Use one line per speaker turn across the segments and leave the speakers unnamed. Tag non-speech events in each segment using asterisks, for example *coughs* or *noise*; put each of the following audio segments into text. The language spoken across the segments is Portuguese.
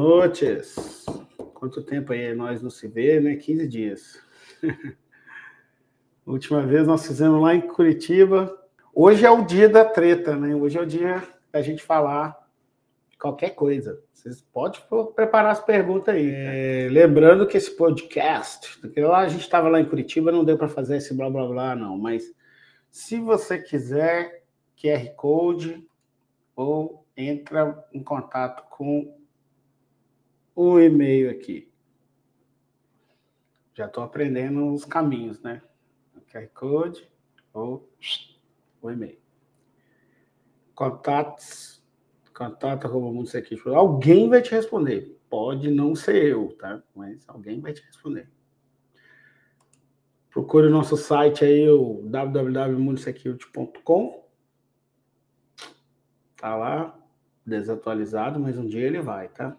noites. Quanto tempo aí nós não se vê, né? 15 dias. *laughs* Última vez nós fizemos lá em Curitiba. Hoje é o dia da treta, né? Hoje é o dia da gente falar qualquer coisa. Vocês podem preparar as perguntas aí. É, lembrando que esse podcast, porque lá a gente estava lá em Curitiba, não deu para fazer esse blá blá blá, não. Mas se você quiser QR Code ou entra em contato com o e-mail aqui. Já estou aprendendo os caminhos, né? QR Code ou o e-mail. Contatos, contato arroba mundo Alguém vai te responder. Pode não ser eu, tá? Mas alguém vai te responder. Procure o nosso site aí, o www.mundosecurity.com. Tá lá, desatualizado, mas um dia ele vai, tá?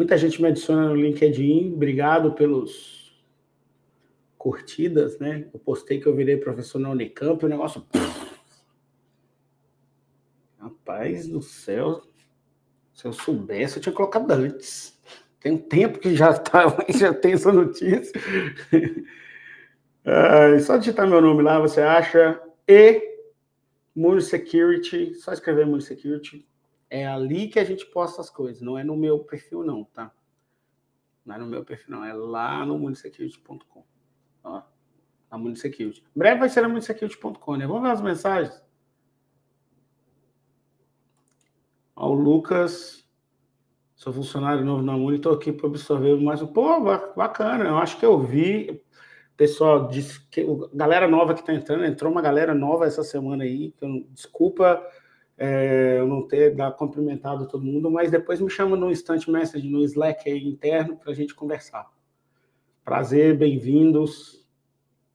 Muita gente me adiciona no LinkedIn. Obrigado pelos curtidas, né? Eu postei que eu virei professor na Unicamp, o negócio. Rapaz do céu, se eu soubesse, eu tinha colocado antes. Tem um tempo que já tava, *laughs* já tem essa notícia. Ah, só digitar meu nome lá, você acha e Moon Security, só escrever Moon Security, é ali que a gente posta as coisas, não é no meu perfil, não, tá? Não é no meu perfil, não, é lá no munisecurity.com. Ó, na Munisecurity. Em breve vai ser na munisecurity.com, né? Vamos ver as mensagens. Ó, o Lucas, sou funcionário novo na Muni, estou aqui para absorver mais um. Pô, bacana, eu acho que eu vi. Pessoal, disse que galera nova que está entrando, entrou uma galera nova essa semana aí. Eu, desculpa é, eu não ter dado cumprimentado todo mundo, mas depois me chama no Instant Message, no Slack aí interno, para a gente conversar. Prazer, bem-vindos.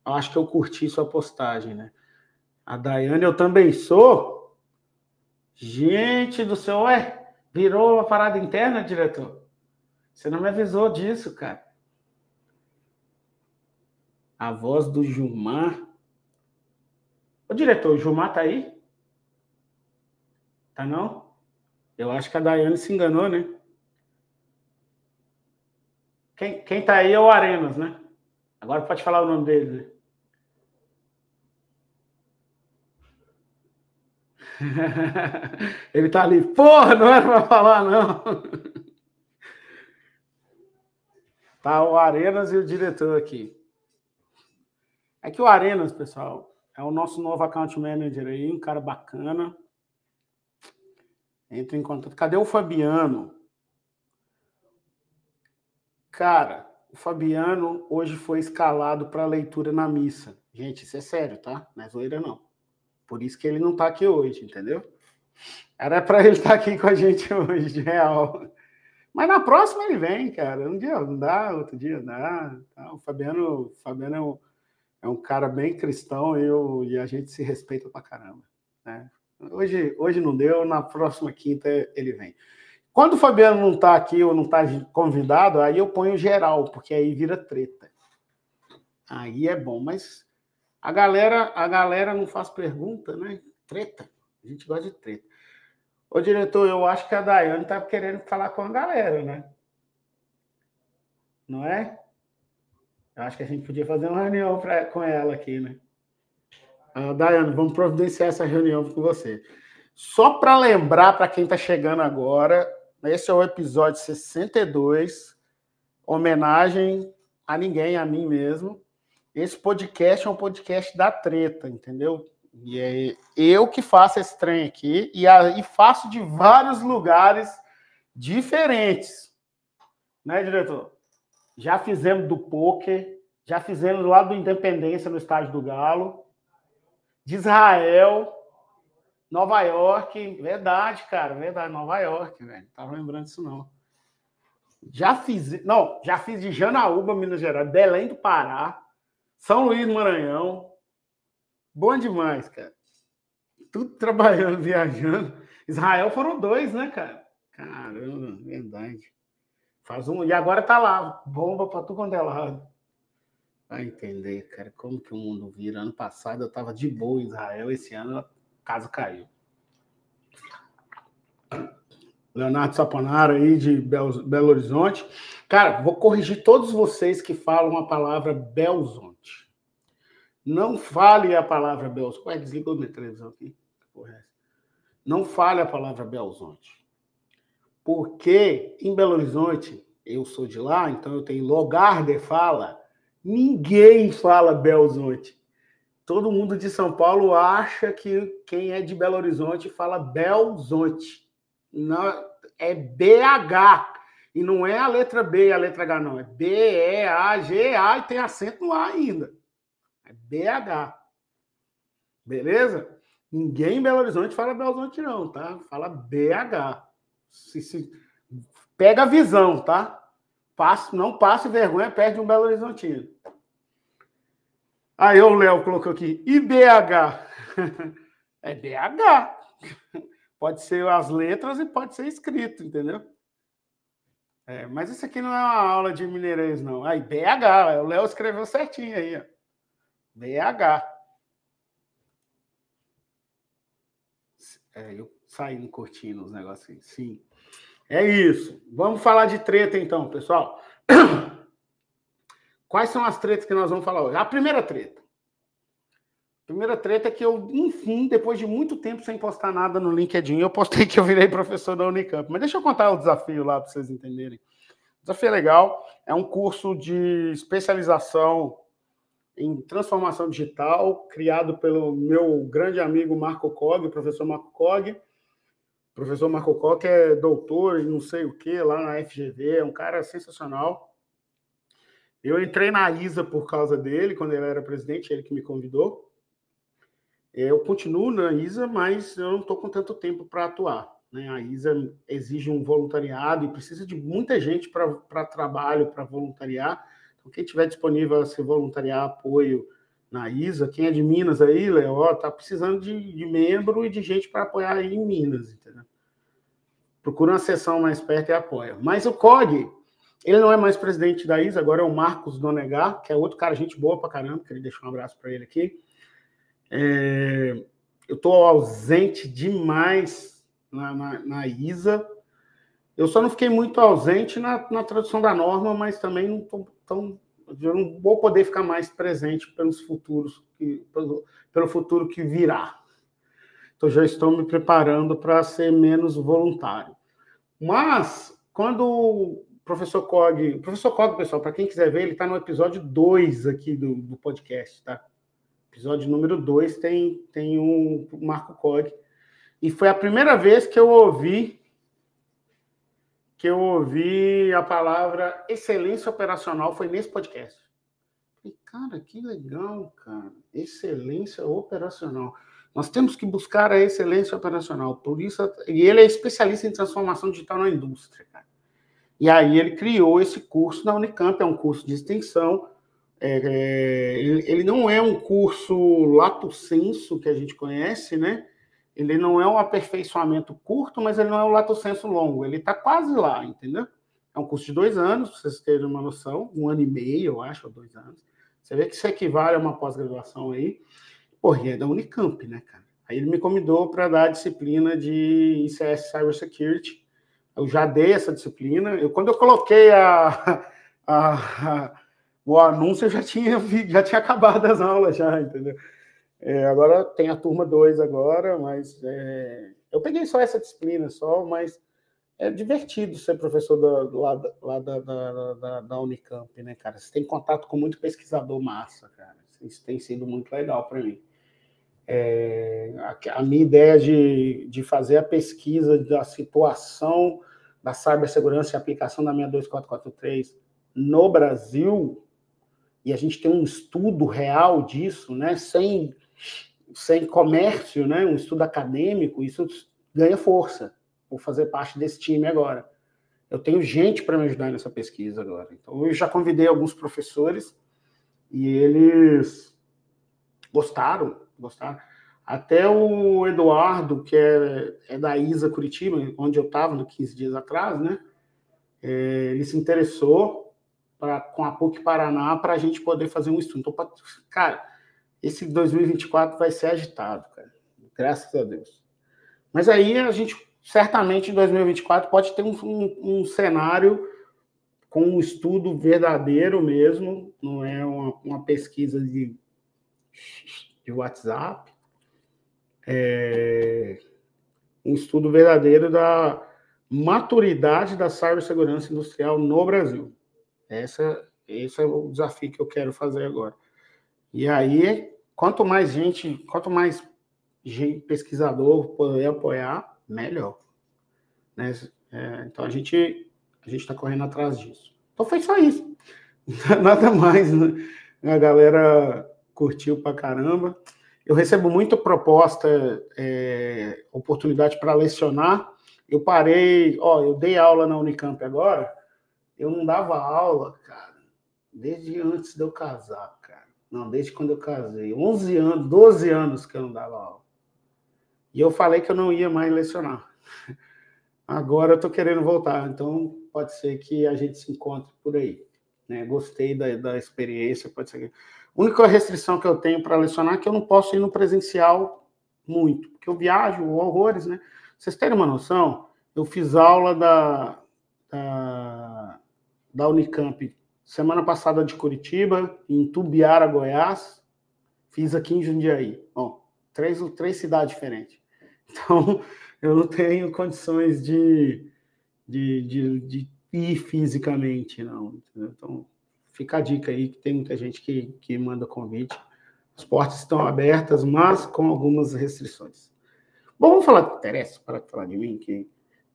Acho que eu curti sua postagem, né? A Daiane, eu também sou. Gente do céu, ué, virou uma parada interna, diretor? Você não me avisou disso, cara. A voz do Gilmar. Ô, diretor, o Gilmar tá aí? Tá não? Eu acho que a Daiane se enganou, né? Quem, quem tá aí é o Arenas, né? Agora pode falar o nome dele. Né? *laughs* Ele tá ali, porra, não era para falar, não. *laughs* Tá o Arenas e o diretor aqui. É que o Arenas, pessoal, é o nosso novo account manager aí, um cara bacana. Entra em contato. Cadê o Fabiano? Cara, o Fabiano hoje foi escalado para leitura na missa. Gente, isso é sério, tá? Não é zoeira, não. Por isso que ele não está aqui hoje, entendeu? Era para ele estar tá aqui com a gente hoje, de real. Mas na próxima ele vem, cara. Um dia não dá, outro dia dá. Tá? O Fabiano, o Fabiano é, um, é um cara bem cristão eu, e a gente se respeita pra caramba. Né? Hoje, hoje não deu, na próxima quinta ele vem. Quando o Fabiano não está aqui ou não está convidado, aí eu ponho geral, porque aí vira treta. Aí é bom, mas a galera, a galera não faz pergunta, né? Treta. A gente gosta de treta. Ô, diretor, eu acho que a Daiane está querendo falar com a galera, né? Não é? Eu acho que a gente podia fazer uma reunião pra, com ela aqui, né? Uh, Daiane, vamos providenciar essa reunião com você. Só para lembrar para quem está chegando agora, esse é o episódio 62, homenagem a ninguém, a mim mesmo. Esse podcast é um podcast da treta, entendeu? E é eu que faço esse trem aqui e, a, e faço de vários lugares diferentes. Né, diretor? Já fizemos do poker, já fizemos lá do Independência no estádio do Galo de Israel, Nova York, verdade, cara, verdade, Nova York, velho. Tava lembrando disso não. Já fiz, não, já fiz de Janaúba, Minas Gerais, Belém do Pará, São Luís do Maranhão. Bom demais, cara. Tudo trabalhando, *laughs* viajando. Israel foram dois, né, cara? Caramba, verdade. Faz um. E agora tá lá, bomba para tudo quanto é lado. Vai entender, cara, como que o mundo vira. Ano passado eu estava de boa em Israel, esse ano a casa caiu. Leonardo Saponara aí de Belo Horizonte. Cara, vou corrigir todos vocês que falam a palavra Belzonte. Não fale a palavra Belzonte. Ué, desligou minha televisão aqui. É Não fale a palavra Belzonte. Porque em Belo Horizonte, eu sou de lá, então eu tenho lugar de fala. Ninguém fala Belzonte. Todo mundo de São Paulo acha que quem é de Belo Horizonte fala Belzonte. Não, é BH. E não é a letra B e a letra H, não. É B, E, A, G, A e tem acento no A ainda. É BH. Beleza? Ninguém em Belo Horizonte fala Belo Horizonte, não, tá? Fala BH. Se, se... Pega a visão, tá? Passe, não passe vergonha, perde um Belo Horizontino. Aí o Léo colocou aqui, IBH. *laughs* é BH. Pode ser as letras e pode ser escrito, entendeu? É, mas isso aqui não é uma aula de mineirês, não. Aí, BH, o Léo escreveu certinho aí, ó. BH. É, eu saí no curtindo os negócios. Sim. É isso. Vamos falar de treta, então, pessoal. *coughs* Quais são as tretas que nós vamos falar hoje? A primeira treta. A primeira treta é que eu, enfim, depois de muito tempo sem postar nada no LinkedIn, eu postei que eu virei professor da Unicamp. Mas deixa eu contar o desafio lá para vocês entenderem. O desafio é legal. É um curso de especialização em transformação digital, criado pelo meu grande amigo Marco Cog, o professor Marco Cog. Professor Marco Cog é doutor em não sei o que lá na FGV, é um cara sensacional. Eu entrei na ISA por causa dele, quando ele era presidente, ele que me convidou. Eu continuo na ISA, mas eu não estou com tanto tempo para atuar. Né? A ISA exige um voluntariado e precisa de muita gente para trabalho, para voluntariar. Então, quem tiver disponível a se voluntariar apoio na ISA, quem é de Minas aí, Léo, está precisando de, de, membro e de gente para apoiar aí em Minas, entendeu? Procura uma sessão mais perto e apoia. Mas o COG, ele não é mais presidente da ISA, agora é o Marcos Donegar, que é outro cara, gente boa pra caramba, queria deixar um abraço para ele aqui. É, eu estou ausente demais na, na, na, ISA. Eu só não fiquei muito ausente na, na tradução da norma, mas também não tô tão. Eu não vou poder ficar mais presente pelos futuros, que, pelo, pelo futuro que virá. Então já estou me preparando para ser menos voluntário. Mas, quando professor Cog. O professor Cog, pessoal, para quem quiser ver, ele está no episódio 2 aqui do, do podcast, tá? Episódio número 2 tem, tem um Marco Cog. E foi a primeira vez que eu ouvi que eu ouvi a palavra excelência operacional foi nesse podcast. E, cara, que legal, cara. Excelência operacional. Nós temos que buscar a excelência operacional. Por isso, e ele é especialista em transformação digital na indústria, cara. E aí ele criou esse curso na Unicamp, é um curso de extensão. É, é, ele, ele, não é um curso lato senso que a gente conhece, né? Ele não é um aperfeiçoamento curto, mas ele não é um lato senso longo. Ele está quase lá, entendeu? É um curso de dois anos, para vocês terem uma noção, um ano e meio, eu acho, ou dois anos. Você vê que isso equivale a uma pós-graduação aí. Porra, é da Unicamp, né, cara? Aí ele me convidou para dar a disciplina de ICS Cybersecurity, eu já dei essa disciplina. Eu, quando eu coloquei a, *laughs* a, a, o anúncio, eu já tinha, já tinha acabado as aulas, já, entendeu? É, agora tem a turma 2 agora, mas é, eu peguei só essa disciplina, só, mas é divertido ser professor da, lá, lá da, da, da, da, Unicamp, né, cara? Você tem contato com muito pesquisador massa, cara. Isso tem sido muito legal para mim. É, a, a, minha ideia de, de fazer a pesquisa da situação da cibersegurança e aplicação da 62443 no Brasil, e a gente tem um estudo real disso, né, sem, sem comércio, né, um estudo acadêmico, isso ganha força por fazer parte desse time agora. Eu tenho gente para me ajudar nessa pesquisa agora. Então, eu já convidei alguns professores e eles gostaram gostaram. Até o Eduardo, que é, é da ISA Curitiba, onde eu estava 15 dias atrás, né? É, ele se interessou pra, com a PUC Paraná para a gente poder fazer um estudo. Então, cara, esse 2024 vai ser agitado, cara. Graças a Deus. Mas aí a gente certamente em 2024 pode ter um, um, um cenário com um estudo verdadeiro mesmo, não é uma, uma pesquisa de, de WhatsApp, é um estudo verdadeiro da maturidade da cibersegurança industrial no Brasil. Essa, esse é o desafio que eu quero fazer agora. E aí, quanto mais gente, quanto mais pesquisador poder apoiar, melhor. Né? É, então a gente a gente está correndo atrás disso. Então foi só isso. *laughs* Nada mais. Né? A galera curtiu pra caramba. Eu recebo muita proposta, é, oportunidade para lecionar. Eu parei, ó, eu dei aula na Unicamp agora. Eu não dava aula, cara, desde antes de eu casar. Não, desde quando eu casei. 11 anos, 12 anos que eu não dava aula. E eu falei que eu não ia mais lecionar. Agora eu estou querendo voltar, então pode ser que a gente se encontre por aí. Né? Gostei da, da experiência, pode ser que... A única restrição que eu tenho para lecionar é que eu não posso ir no presencial muito, porque eu viajo horrores, né? Vocês terem uma noção, eu fiz aula da, da, da Unicamp semana passada de Curitiba, em Tubiara, Goiás, fiz aqui em Jundiaí. Bom, três, três cidades diferentes. *laughs* Então, eu não tenho condições de, de, de, de ir fisicamente, não. Então, fica a dica aí, que tem muita gente que, que manda convite. As portas estão abertas, mas com algumas restrições. Bom, vamos falar que interessa, para falar de mim, que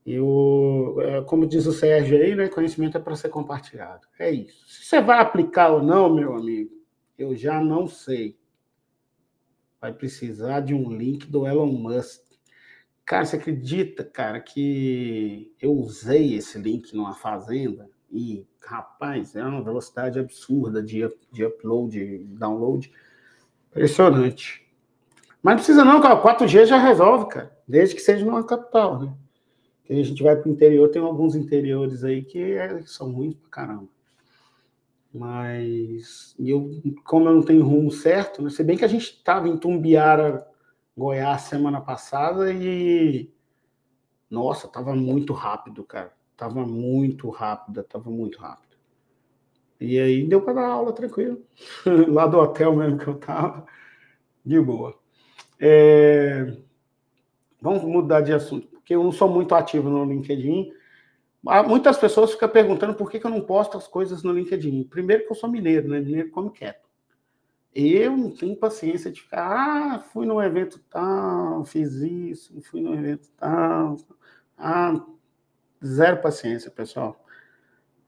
eu, é, como diz o Sérgio aí, né, conhecimento é para ser compartilhado. É isso. Se você vai aplicar ou não, meu amigo, eu já não sei. Vai precisar de um link do Elon Musk. Cara, você acredita, cara, que eu usei esse link numa fazenda e, rapaz, é uma velocidade absurda de, de upload, download. Impressionante. Mas não precisa não, cara. 4G já resolve, cara. Desde que seja numa capital, né? Que a gente vai para o interior, tem alguns interiores aí que, é, são ruins pra caramba. Mas eu, como eu não tenho rumo certo, né? Se bem que a gente estava em Tumbiara Goiás semana passada e nossa, tava muito rápido, cara. Tava muito rápida, tava muito rápido. E aí deu para dar aula tranquilo. *laughs* Lá do hotel mesmo que eu tava, de boa. É... Vamos mudar de assunto, porque eu não sou muito ativo no LinkedIn. Muitas pessoas ficam perguntando por que, eu não posto as coisas no LinkedIn. Primeiro que eu sou mineiro, né? Mineiro come quieto. Eu não tenho paciência de ficar, ah, fui num evento tal, fiz isso, fui num evento tal. Ah, zero paciência, pessoal.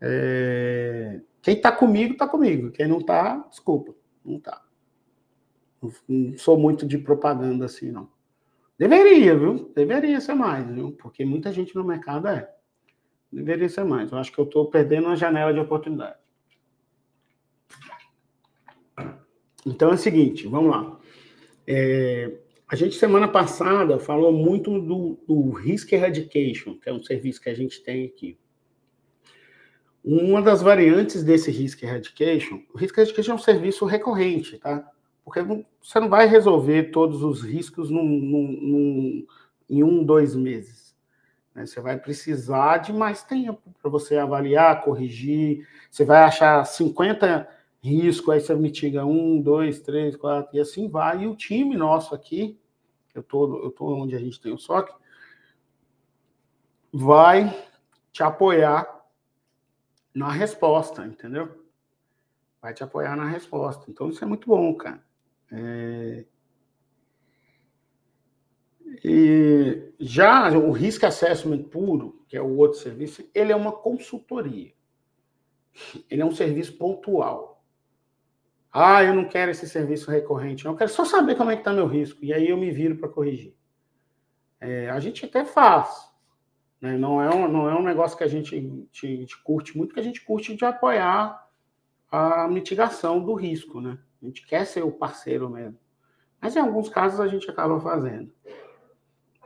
É... Quem está comigo, está comigo. Quem não está, desculpa, não está. Não sou muito de propaganda assim, não. Deveria, viu? Deveria ser mais, viu? Porque muita gente no mercado é. Deveria ser mais. Eu acho que eu estou perdendo uma janela de oportunidade. Então é o seguinte, vamos lá. É, a gente, semana passada, falou muito do, do Risk Eradication, que é um serviço que a gente tem aqui. Uma das variantes desse Risk Eradication, o Risk Eradication é um serviço recorrente, tá? Porque você não vai resolver todos os riscos num, num, num, em um, dois meses. Né? Você vai precisar de mais tempo para você avaliar, corrigir. Você vai achar 50 risco, aí você mitiga um, dois, três, quatro, e assim vai. E o time nosso aqui, eu tô, eu tô onde a gente tem o SOC, vai te apoiar na resposta, entendeu? Vai te apoiar na resposta. Então, isso é muito bom, cara. É... E já o Risk Assessment puro, que é o outro serviço, ele é uma consultoria. Ele é um serviço pontual. Ah, eu não quero esse serviço recorrente, não. Eu quero só saber como é que está meu risco. E aí eu me viro para corrigir. É, a gente até faz. Né? Não, é um, não é um negócio que a gente, te, te curte muito, que a gente curte de apoiar a mitigação do risco. Né? A gente quer ser o parceiro mesmo. Mas em alguns casos a gente acaba fazendo.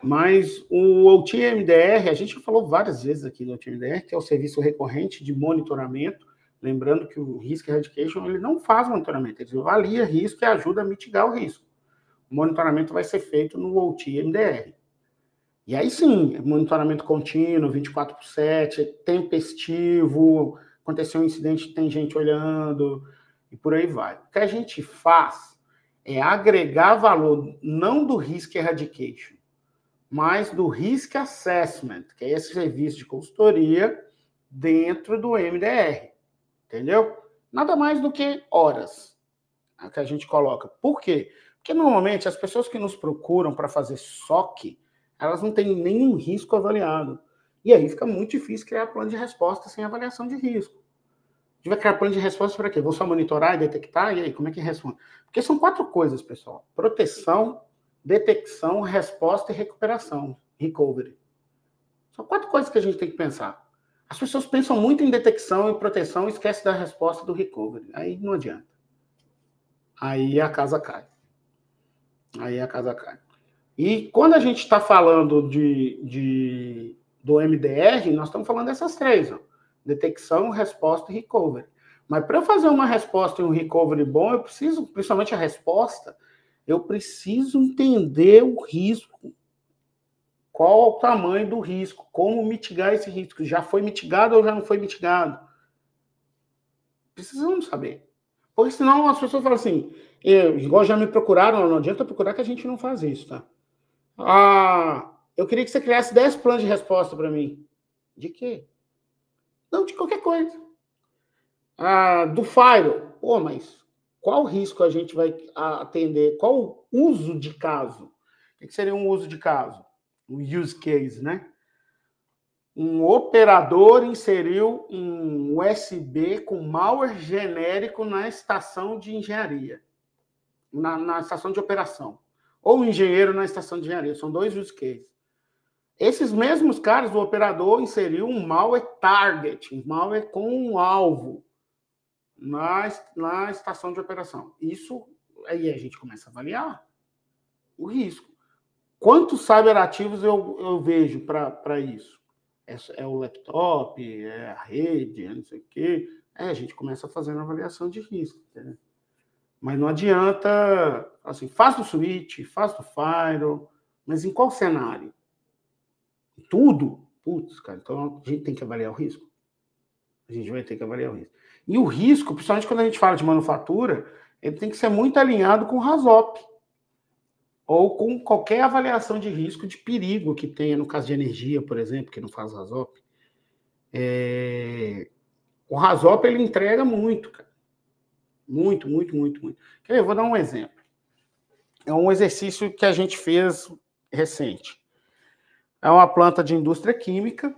Mas o OTMDR, a gente falou várias vezes aqui do OTMDR, que é o serviço recorrente de monitoramento Lembrando que o Risk Eradication ele não faz monitoramento, ele avalia risco e ajuda a mitigar o risco. O monitoramento vai ser feito no OT MDR. E aí sim, monitoramento contínuo, 24 por 7, tempestivo, aconteceu um incidente, tem gente olhando, e por aí vai. O que a gente faz é agregar valor, não do risk eradication, mas do risk assessment, que é esse serviço de consultoria dentro do MDR. Entendeu? Nada mais do que horas que a gente coloca. Por quê? Porque normalmente as pessoas que nos procuram para fazer SOC, elas não têm nenhum risco avaliado. E aí fica muito difícil criar plano de resposta sem avaliação de risco. Gente vai de resposta para quê? Vou só monitorar e detectar? E aí, como é que responde? Porque são quatro coisas, pessoal: proteção, detecção, resposta e recuperação. Recovery. São quatro coisas que a gente tem que pensar. As pessoas pensam muito em detecção e proteção e esquecem da resposta do recovery. Aí não adianta. Aí a casa cai. Aí a casa cai. E quando a gente está falando de, de, do MDR, nós estamos falando dessas três: ó. Detecção, resposta e recovery. Mas para fazer uma resposta e um recovery bom, eu preciso, principalmente a resposta, eu preciso entender o risco. Qual o tamanho do risco? Como mitigar esse risco? Já foi mitigado ou já não foi mitigado? Precisamos saber. Porque senão as pessoas falam assim, eu, igual já me procuraram, não adianta procurar que a gente não faz isso, tá? Ah, eu queria que você criasse 10 planos de resposta para mim. De quê? Não, de qualquer coisa. Ah, do Fire. Pô, mas qual risco a gente vai atender? Qual uso de caso? O que seria um uso de caso? Um use case, né? Um operador inseriu um USB com malware genérico na estação de engenharia, na, na estação de operação ou um engenheiro na estação de engenharia. São dois use cases. Esses mesmos caras, o operador inseriu um malware target, um malware com um alvo na, na estação de operação. Isso aí a gente começa a avaliar o risco. Quantos cyberativos eu, eu vejo para isso? É, é, o laptop, é a rede, é não sei o quê. É, a gente começa a fazer uma avaliação de risco. Entendeu? Mas não adianta, assim, faz do switch, faz do firewall, mas em qual cenário? Tudo? Putz, cara, então a gente tem que avaliar o risco. A gente vai ter que avaliar o risco. E o risco, principalmente quando a gente fala de manufatura, ele tem que ser muito alinhado com o RASOP. Ou com qualquer avaliação de risco de perigo que tenha, no caso de energia, por exemplo, que não faz RASOP. É... O RASOP ele entrega muito, cara. Muito, muito, muito, muito. Eu vou dar um exemplo. É um exercício que a gente fez recente. É uma planta de indústria química.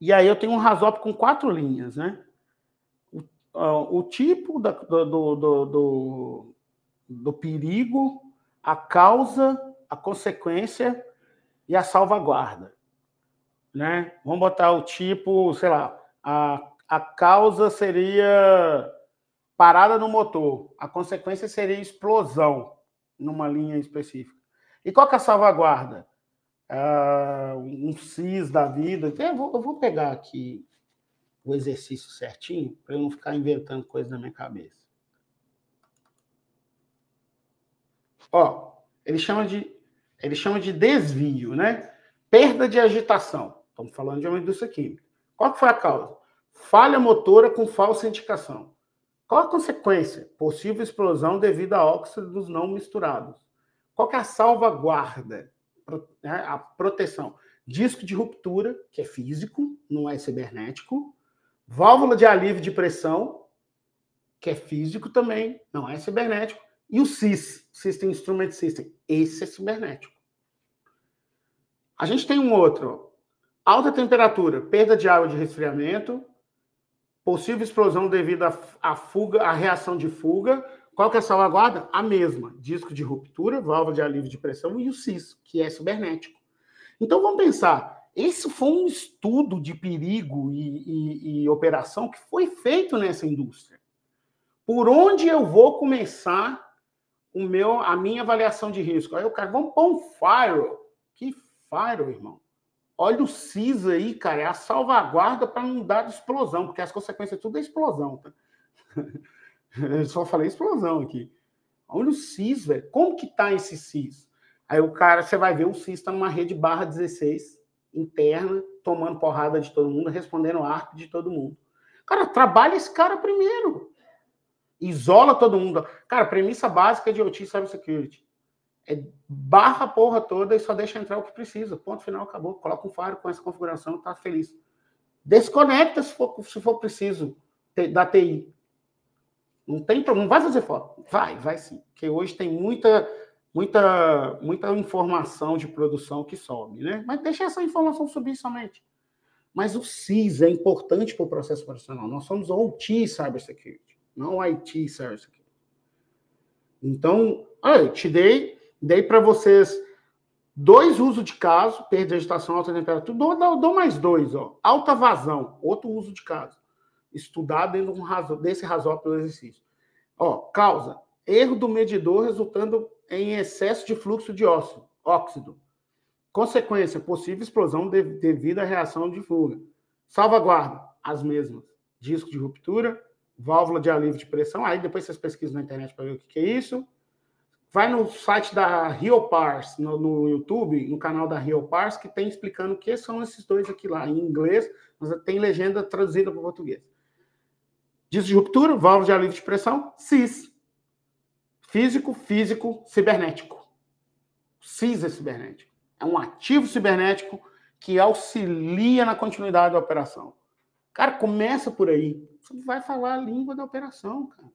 E aí eu tenho um rasop com quatro linhas, né? O, o tipo da, do, do, do, do perigo, a causa, a consequência e a salvaguarda. Né? Vamos botar o tipo, sei lá, a, a causa seria parada no motor. A consequência seria explosão numa linha específica. E qual que é a salvaguarda? Uh, um CIS da vida. Eu vou, eu vou pegar aqui o exercício certinho para eu não ficar inventando coisa na minha cabeça. Ó, ele chama de ele chama de desvio, né? Perda de agitação. Estamos falando de uma indústria química. Qual que foi a causa? Falha motora com falsa indicação. Qual a consequência? Possível explosão devido a óxidos não misturados. Qual é a salvaguarda? Né, a proteção. Disco de ruptura, que é físico, não é cibernético. Válvula de alívio de pressão, que é físico também, não é cibernético. E o SIS, System Instrument System, esse é cibernético. A gente tem um outro, alta temperatura, perda de água de resfriamento, Possível explosão devido à fuga, à reação de fuga. Qual que é a salvaguarda? A mesma. Disco de ruptura, válvula de alívio de pressão e o CIS, que é cibernético. Então vamos pensar. Esse foi um estudo de perigo e, e, e operação que foi feito nessa indústria. Por onde eu vou começar o meu, a minha avaliação de risco? Aí o cara, vamos pôr um firewall. Que firewall, irmão? Olha o CIS aí, cara, é a salvaguarda para não dar explosão, porque as consequências tudo é explosão, tá? *laughs* *laughs* Eu só falei explosão aqui. Olha o CIS, velho. Como que tá esse CIS? Aí o cara, você vai ver o CIS está numa rede barra 16 interna, tomando porrada de todo mundo, respondendo ARP de todo mundo. Cara, trabalha esse cara primeiro. Isola todo mundo. Cara, premissa básica de OT Cybersecurity. É barra a porra toda e só deixa entrar o que precisa. Ponto final, acabou. Coloca um faro com essa configuração, tá feliz. Desconecta se for, se for preciso da TI. Não tem problema, vai fazer foto. Vai, vai sim. Porque hoje tem muita, muita, muita informação de produção que sobe, né? Mas deixa essa informação subir somente. Mas o CIS é importante para o processo operacional. Nós somos OT Cybersecurity, não IT Cybersecurity. Então, olha, te dei, dei para vocês dois usos de caso, perda de agitação, alta temperatura, dou, dou, mais dois, ó. Alta vazão, outro uso de caso. Estudar dentro desse do exercício. Ó, causa, erro do medidor resultando em excesso de fluxo de óxido. óxido. Consequência, possível explosão de, devido à reação de fuga. Salvaguarda, as mesmas. Disco de ruptura, válvula de alívio de pressão. Aí depois vocês pesquisam na internet para ver o que, que é isso. Vai no site da RioPars, no, no, YouTube, no canal da RioPars, que tem explicando o que são esses dois aqui lá, em inglês, mas tem legenda traduzida para o português. Disco de ruptura, válvula de alívio de pressão, CIS. Físico, físico, cibernético. CIS é cibernético. É um ativo cibernético que auxilia na continuidade da operação. Cara, começa por aí. Você vai falar a língua da operação, cara.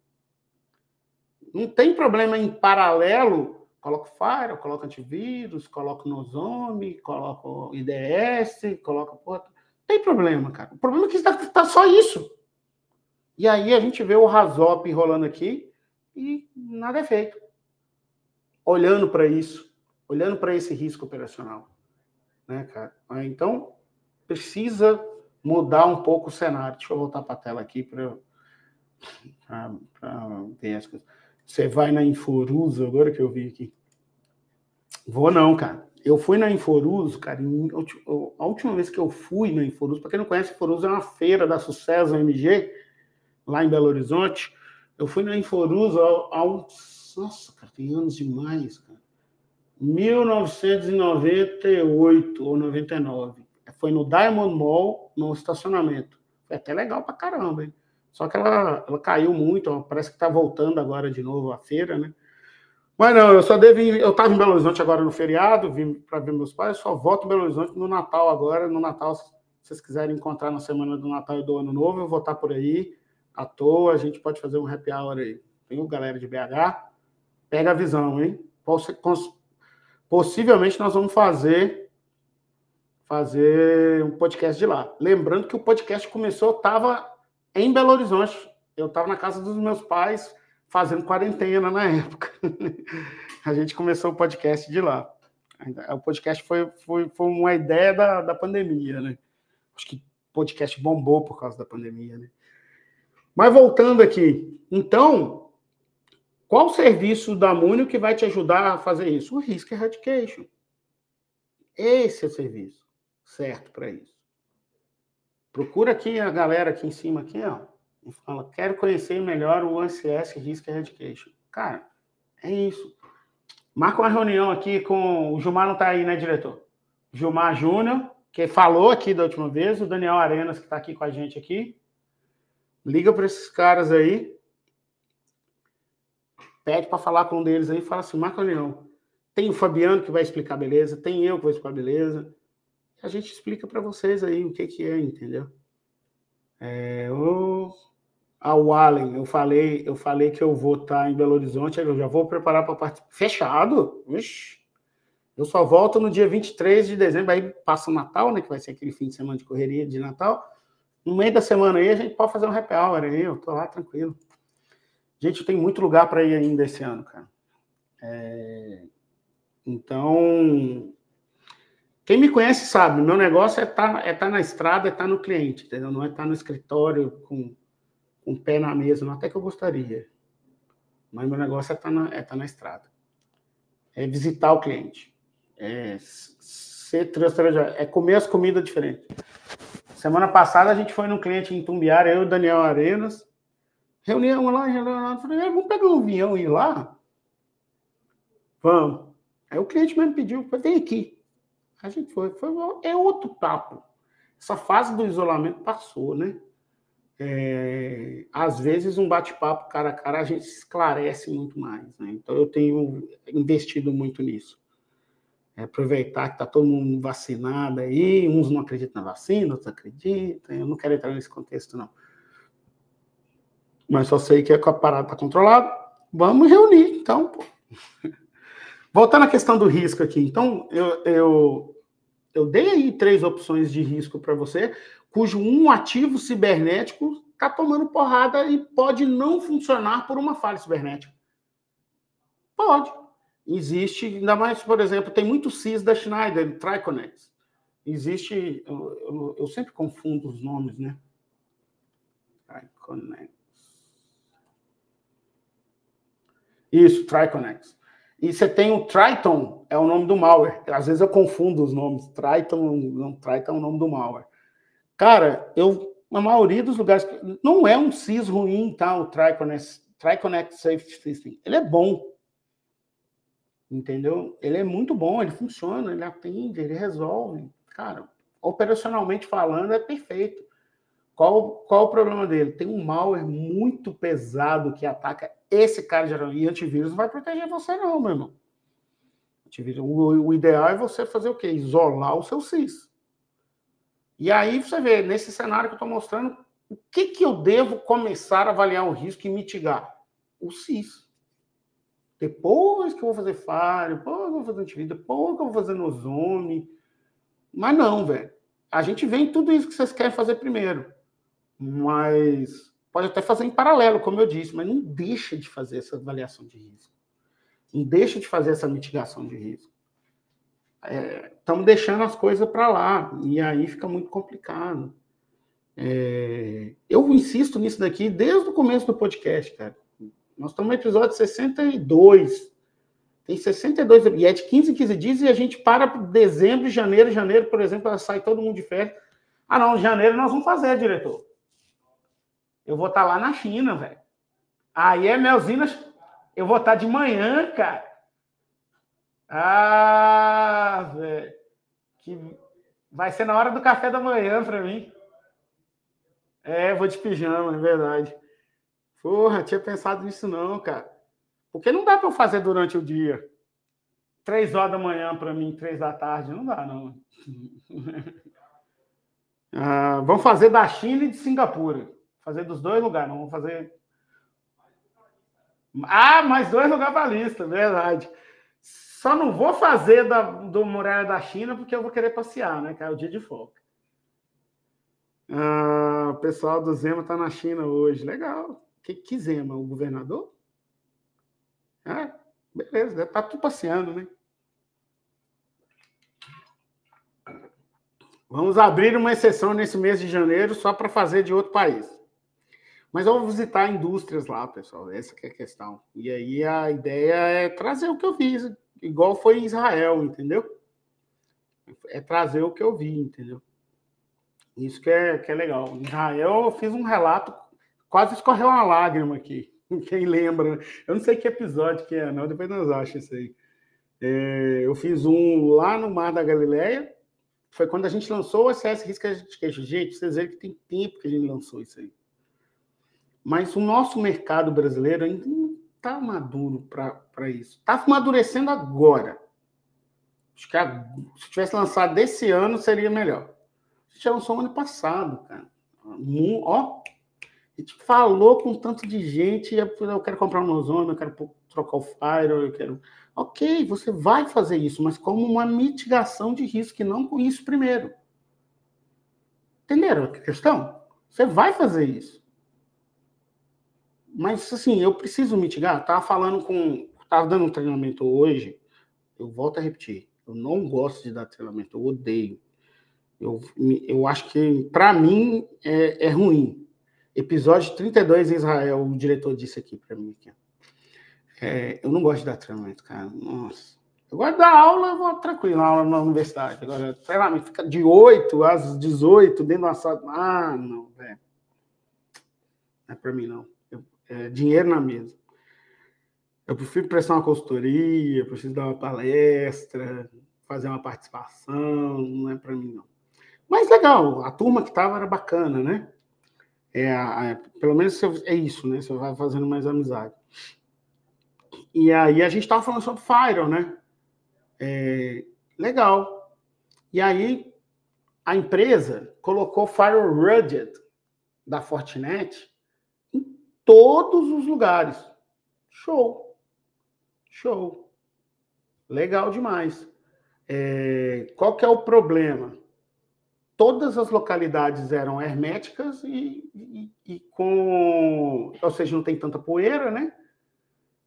Não tem problema em paralelo. Coloca Fire, coloca antivírus, coloca Nozome, coloca IDS, coloca. Porra, não tem problema, cara. O problema é que está tá só isso. E aí a gente vê o Razop rolando aqui e nada é feito. Olhando para isso olhando para esse risco operacional. Né, cara? Então, precisa mudar um pouco o cenário. Deixa eu voltar para a tela aqui para ver as coisas. Você vai na Inforuso, agora que eu vi aqui. Vou não, cara. Eu fui na Inforuso, cara, a última vez que eu fui na Inforuso, para quem não conhece, Inforuso é uma feira da Sucesso MG, lá em Belo Horizonte. Eu fui na Inforuso há uns. Nossa, cara, tem anos demais, cara. 1998 ou 99. Foi no Diamond Mall, no estacionamento. Foi até legal pra caramba, hein? Só que ela, ela caiu muito, parece que tá voltando agora de novo a feira, né? Mas não, eu só devo. Eu estava em Belo Horizonte agora no feriado, vim para ver meus pais, só volto em Belo Horizonte no Natal agora. No Natal, se vocês quiserem encontrar na semana do Natal e do Ano Novo, eu vou estar por aí, à toa, a gente pode fazer um happy hour aí. O galera de BH, pega a visão, hein? Possivelmente nós vamos fazer fazer um podcast de lá. Lembrando que o podcast começou, estava em Belo Horizonte. Eu estava na casa dos meus pais fazendo quarentena na época. *laughs* A gente começou o podcast de lá. O podcast foi, foi, foi uma ideia da, da pandemia, né? Acho que podcast bombou por causa da pandemia, né? Mas voltando aqui, então, qual o serviço da Múnio que vai te ajudar a fazer isso? O Risk Eradication. Esse é o serviço certo para isso. Procura aqui a galera aqui em cima, aqui, ó, e fala, quero conhecer melhor o ANSS Risk Eradication. Cara, é isso. Marca uma reunião aqui com... O Gilmar não está aí, né, diretor? Gilmar Júnior, que falou aqui da última vez, o Daniel Arenas, que está aqui com a gente aqui. Liga para esses caras aí, pede para falar com um deles aí, fala assim, marca reunião. Tem o Fabiano que vai explicar beleza, tem eu que vou explicar beleza. A gente explica para vocês aí o que que é, entendeu? É, o ao Allen, eu falei, eu falei que eu vou estar tá em Belo Horizonte, eu já vou preparar para participar. Fechado? Ixi. Eu só volto no dia 23 de dezembro, aí passa o Natal, né? Que vai ser aquele fim de semana de correria de Natal. No meio da semana aí, a gente pode fazer um happy hour aí, eu tô lá tranquilo. Gente, tem muito lugar para ir ainda esse ano, cara. É... Então, quem me conhece sabe, meu negócio é tá, é tá na estrada, é tá no cliente, entendeu? Não é tá no escritório com, com o pé na mesa, não, até que eu gostaria. Mas meu negócio é tá na, é tá na estrada. É visitar o cliente. É ser é comer as comidas diferentes. Semana passada a gente foi num cliente em Tumbiara, eu e o Daniel Arenas, Reunião lá, lá. Falei, vamos pegar um avião e ir lá? Vamos. Aí o cliente mesmo pediu, vem aqui. A gente foi, foi é outro papo. Essa fase do isolamento passou, né? É, às vezes um bate-papo cara a cara a gente esclarece muito mais, né? Então eu tenho investido muito nisso. É aproveitar que está todo mundo vacinado aí, uns não acreditam na vacina, outros acreditam. Eu não quero entrar nesse contexto, não. Mas só sei que a parada está controlada. Vamos reunir, então. Pô. *laughs* Voltando à questão do risco aqui. Então, eu, eu, eu dei aí três opções de risco para você, cujo um ativo cibernético está tomando porrada e pode não funcionar por uma falha cibernética. Pode. Existe, ainda mais, por exemplo, tem muito CIS da Schneider, Triconex. Existe, eu, eu, eu sempre confundo os nomes, né? Triconex. Isso, Triconex. E você tem o Triton, é o nome do malware. Às vezes eu confundo os nomes. Triton, não, Triton é o nome do malware. Cara, eu, na maioria dos lugares, não é um CIS ruim, tá? O Triconex, Triconex Safety System. Ele é bom. Entendeu? Ele é muito bom, ele funciona, ele atende, ele resolve. Cara, operacionalmente falando, é perfeito. Qual, qual o problema dele? Tem um malware muito pesado que ataca esse cara geral. E antivírus não vai proteger você, não, meu irmão. Antivírus, o, o ideal é você fazer o quê? Isolar o seu CIS. E aí você vê, nesse cenário que eu estou mostrando, o que, que eu devo começar a avaliar o risco e mitigar? O CIS. Depois que eu vou fazer Fire, depois que eu vou fazer antivírus, depois que eu vou fazer Nozone. Mas não, velho. A gente vê tudo isso que vocês querem fazer primeiro. Mas pode até fazer em paralelo, como eu disse, mas não deixa de fazer essa avaliação de risco. Não deixa de fazer essa mitigação de risco. Estamos é, deixando as coisas para lá, e aí fica muito complicado. É, eu insisto nisso daqui desde o começo do podcast, cara. Nós estamos no episódio 62. Tem 62, e é de 15 em 15 dias, e a gente para dezembro, janeiro, janeiro, por exemplo, sai todo mundo de férias. Ah, não, janeiro nós vamos fazer, diretor. Eu vou estar tá lá na China, velho. Aí é Melzinas, eu vou estar tá de manhã, cara. Ah, velho. Que vai ser na hora do café da manhã para mim. É, vou de pijama, é verdade. Porra, tinha pensado nisso não, cara. Porque não dá para eu fazer durante o dia. Três horas da manhã para mim, três da tarde, não dá, não. *laughs* ah, vamos fazer da China e de Singapura. Fazer dos dois lugares, não vamos fazer. Ah, mais dois lugares para lista, verdade. Só não vou fazer da, do Muralha da China porque eu vou querer passear, né? Que é o dia de folga. Ah, o pessoal do Zema está na China hoje. Legal. Que, que Zema? O governador? Ah, beleza, tá tudo passeando, né? Vamos abrir uma exceção nesse mês de janeiro só para fazer de outro país. Mas eu vou visitar indústrias lá, pessoal. Essa é a questão. E aí a ideia é trazer o que eu vi, igual foi em Israel, entendeu? É trazer o que eu vi, entendeu? Isso que é, que é legal. Em Israel eu fiz um relato Quase escorreu uma lágrima aqui. *laughs* Quem lembra? Eu não sei que episódio que é, não. Depois nós achamos isso aí. É, eu fiz um lá no Mar da Galileia. Foi quando a gente lançou o SS Risco Education. Gente, vocês veem que tem tempo que a gente lançou isso aí. Mas o nosso mercado brasileiro ainda não está maduro para isso. Está amadurecendo agora. Acho que a, se tivesse lançado desse ano, seria melhor. A gente lançou ano passado, cara. Ó, a gente falou com tanto de gente, eu quero comprar um ozônio, eu quero trocar o Fire, eu quero. Ok, você vai fazer isso, mas como uma mitigação de risco, e não com isso primeiro. Entenderam a questão? Você vai fazer isso. Mas, assim, eu preciso mitigar. Estava falando com. Estava dando um treinamento hoje. Eu volto a repetir. Eu não gosto de dar treinamento, eu odeio. Eu, eu acho que, para mim, é, é ruim Episódio 32 em Israel, o diretor disse aqui para mim. É, eu não gosto de dar treinamento, cara. Nossa. Eu gosto de dar aula, eu vou tranquilo aula na universidade. Agora, treinamento fica de 8 às 18 dentro da sala. Ah, não, velho. Não é para mim, não. Eu, é dinheiro na mesa. Eu prefiro prestar uma consultoria, preciso dar uma palestra, fazer uma participação, não é para mim, não. Mas legal, a turma que estava era bacana, né? É, é, pelo menos é isso, né? Você vai fazendo mais amizade. E aí a gente estava falando sobre Firewall, né? É, legal. E aí a empresa colocou Firewall Rugged da Fortinet em todos os lugares. Show. Show. Legal demais. É, qual que é o problema? Todas as localidades eram herméticas e, e, e, com. Ou seja, não tem tanta poeira, né?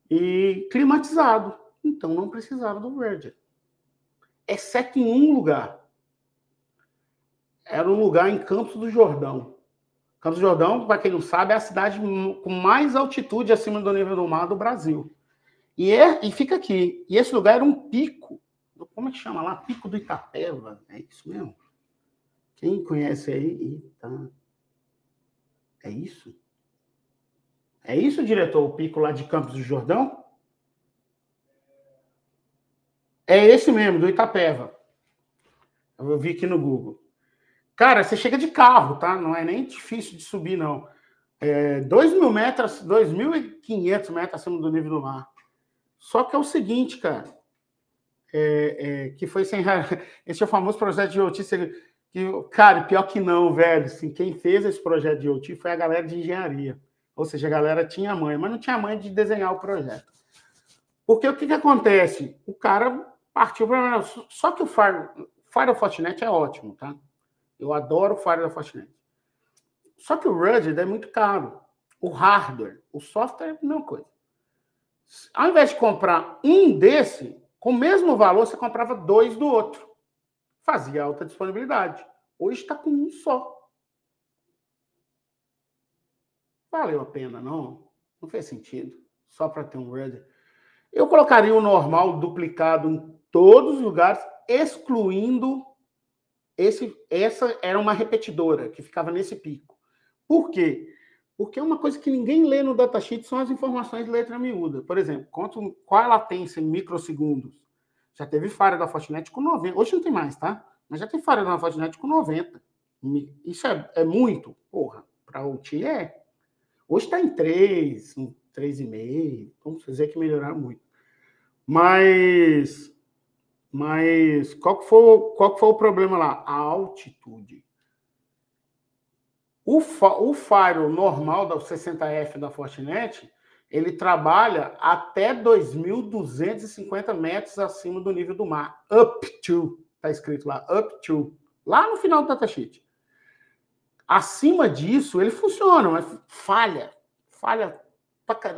E climatizado. Então não precisava do verde. Exceto em um lugar. Era um lugar em Campos do Jordão. Campos do Jordão, para quem não sabe, é a cidade com mais altitude acima do nível do mar do Brasil. E, é, e fica aqui. E esse lugar era um pico. Como é que chama lá? Pico do Itapeva. É isso mesmo? Quem conhece aí? É isso? É isso, diretor? O pico lá de Campos do Jordão? É esse mesmo, do Itapeva. Eu vi aqui no Google. Cara, você chega de carro, tá? Não é nem difícil de subir, não. É 2 mil metros, 2.500 metros acima do nível do mar. Só que é o seguinte, cara. É, é, que foi sem. *laughs* Esse é o famoso projeto de notícia que, cara, pior que não, velho. Assim, quem fez esse projeto de IoT foi a galera de engenharia. Ou seja, a galera tinha mãe, mas não tinha mãe de desenhar o projeto. Porque o que, que acontece? O cara partiu para. Só que o Fire, Fire Fortinet é ótimo, tá? Eu adoro o Fire da Fortinet. Só que o Rugged é muito caro. O hardware, o software é a mesma coisa. Ao invés de comprar um desse, com o mesmo valor, você comprava dois do outro fazia alta disponibilidade. Hoje está com um só. Valeu a pena, não? Não fez sentido. Só para ter um Reader. Eu colocaria o normal duplicado em todos os lugares, excluindo esse. Essa era uma repetidora que ficava nesse pico. Por quê? Porque é uma coisa que ninguém lê no datasheet são as informações de letra miúda. Por exemplo, quanto, qual a latência em microsegundos? Já teve falha da Fortinet com 90. Hoje não tem mais, tá? Mas já tem falha da Fortinet com 90. Isso é, é muito? Porra, para o TI é. Hoje está em 3, em 3,5. Vamos dizer que melhorar muito. Mas, mas qual, que foi, qual que foi o problema lá? A altitude. O, o Fire normal da 60F da Fortinet ele trabalha até 2.250 metros acima do nível do mar. Up to, está escrito lá, up to. Lá no final do datasheet. Acima disso, ele funciona, mas falha. Falha.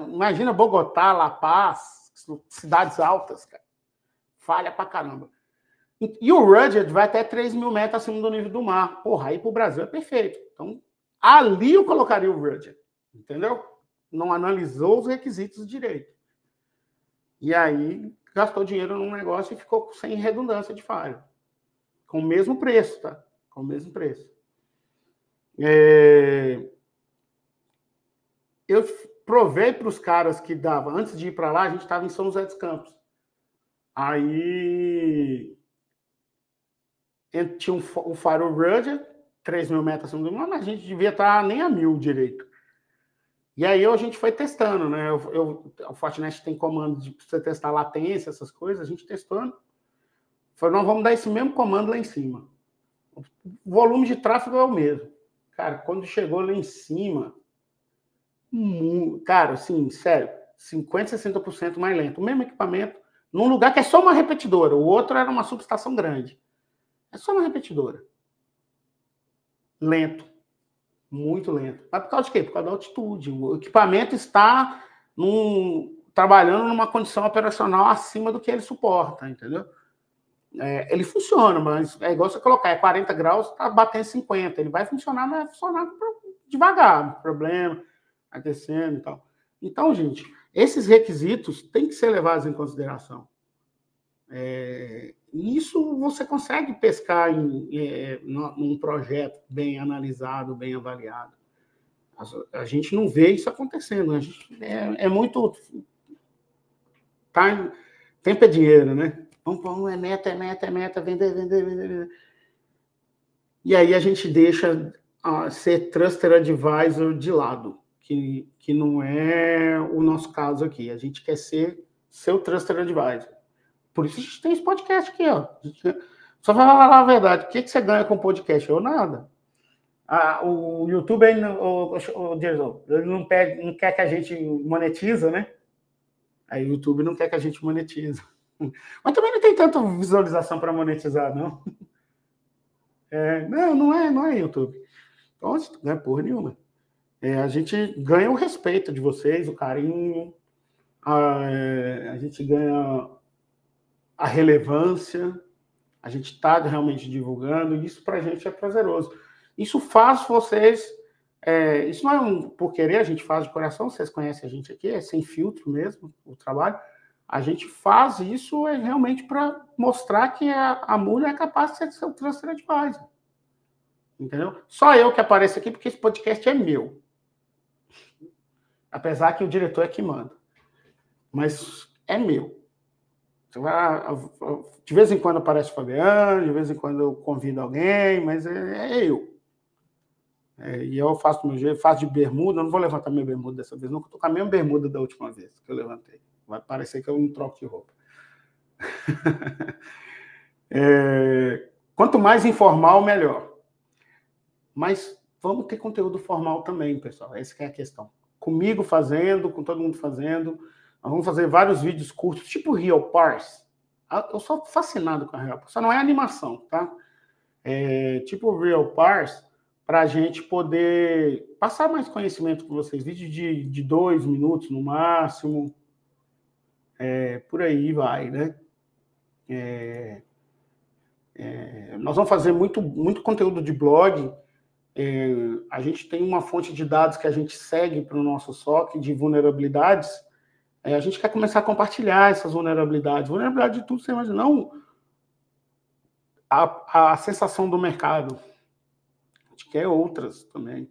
Imagina Bogotá, La Paz, cidades altas, cara. Falha pra caramba. E o Rugged vai até 3 mil metros acima do nível do mar. Porra, aí pro Brasil é perfeito. Então, ali eu colocaria o Rugged. Entendeu? Não analisou os requisitos direito. E aí gastou dinheiro num negócio e ficou sem redundância de falha. Com o mesmo preço, tá? Com o mesmo preço. É... Eu provei para os caras que dava, antes de ir para lá, a gente estava em São José dos Campos. Aí tinha um, o Faro Rugged, 3 mil metros acima do mar, mas a gente devia estar tá nem a mil direito. E aí a gente foi testando, né? Eu, eu, o Fortinet tem comando de você testar latência, essas coisas, a gente testando. Falei, não, vamos dar esse mesmo comando lá em cima. O volume de tráfego é o mesmo. Cara, quando chegou lá em cima, cara, assim, sério, 50%, 60% mais lento. O mesmo equipamento, num lugar que é só uma repetidora, o outro era uma subestação grande. É só uma repetidora. Lento muito lento. Mas por causa de quê? Por causa da altitude. O equipamento está num, trabalhando numa condição operacional acima do que ele suporta, entendeu? É, ele funciona, mas é igual você colocar, é 40 graus, está batendo 50. Ele vai funcionar, mas vai funcionar devagar, problema, aquecendo e tal. Então, gente, esses requisitos têm que ser levados em consideração. É, isso você consegue pescar em, é, num projeto bem analisado, bem avaliado. A, a, gente não vê isso acontecendo. A gente, é, é muito. Time, tempo é dinheiro, né? Vamos, vamos, é meta, é meta, é meta, vender, vender, vender, vender. E aí a gente deixa uh, ser Truster Advisor de lado, que, que não é o nosso caso aqui. A gente quer ser seu Truster Advisor. Por isso a gente tem esse podcast aqui, ó. Só vai falar a verdade. O que, que você ganha com podcast? Eu nada. Ah, o YouTube, o, o, o, ele não, pede, não quer que a gente monetiza, né? Aí o YouTube não quer que a gente monetiza. *laughs* Mas também não tem tanta visualização para monetizar, não. *laughs* É, não, não é, não é YouTube. Então, não é porra nenhuma. É, a gente ganha o respeito de vocês, o carinho, a, é, a gente ganha a relevância, a gente está realmente divulgando, e isso para a gente é prazeroso. Isso faz vocês. É, isso não é um por querer, a gente faz de coração, vocês conhecem a gente aqui, é sem filtro mesmo o trabalho. A gente faz isso é realmente para mostrar que a, a mulher é capaz de ser seu transfer advisor. Entendeu? Só eu que apareço aqui porque esse podcast é meu. Apesar que o diretor é que manda. Mas é meu. De vez em quando aparece o Fabiano, de vez em quando eu convido alguém, mas é, é eu. É, e eu faço meu jeito, faço de bermuda, eu não vou levantar minha bermuda dessa vez, porque eu tô com a mesma bermuda da última vez que eu levantei. Vai parecer que eu não troco de roupa. *laughs* é, quanto mais informal, melhor. Mas vamos ter conteúdo formal também, pessoal. Essa é a questão. Comigo fazendo, com todo mundo fazendo. Nós vamos fazer vários vídeos curtos, tipo Real Parse. Ah, eu sou fascinado com a Real Parse. Só não é animação, tá? É, tipo Real Parse, para a gente poder passar mais conhecimento com vocês. Vídeo de, de dois minutos no máximo. É, por aí vai, né? É, é, nós vamos fazer muito, muito conteúdo de blog. É, a gente tem uma fonte de dados que a gente segue para o nosso SOC de vulnerabilidades. É, a gente quer começar a compartilhar essas vulnerabilidades. Vulnerabilidade de tudo, você imagina. Não a, a sensação do mercado gente quer outras também.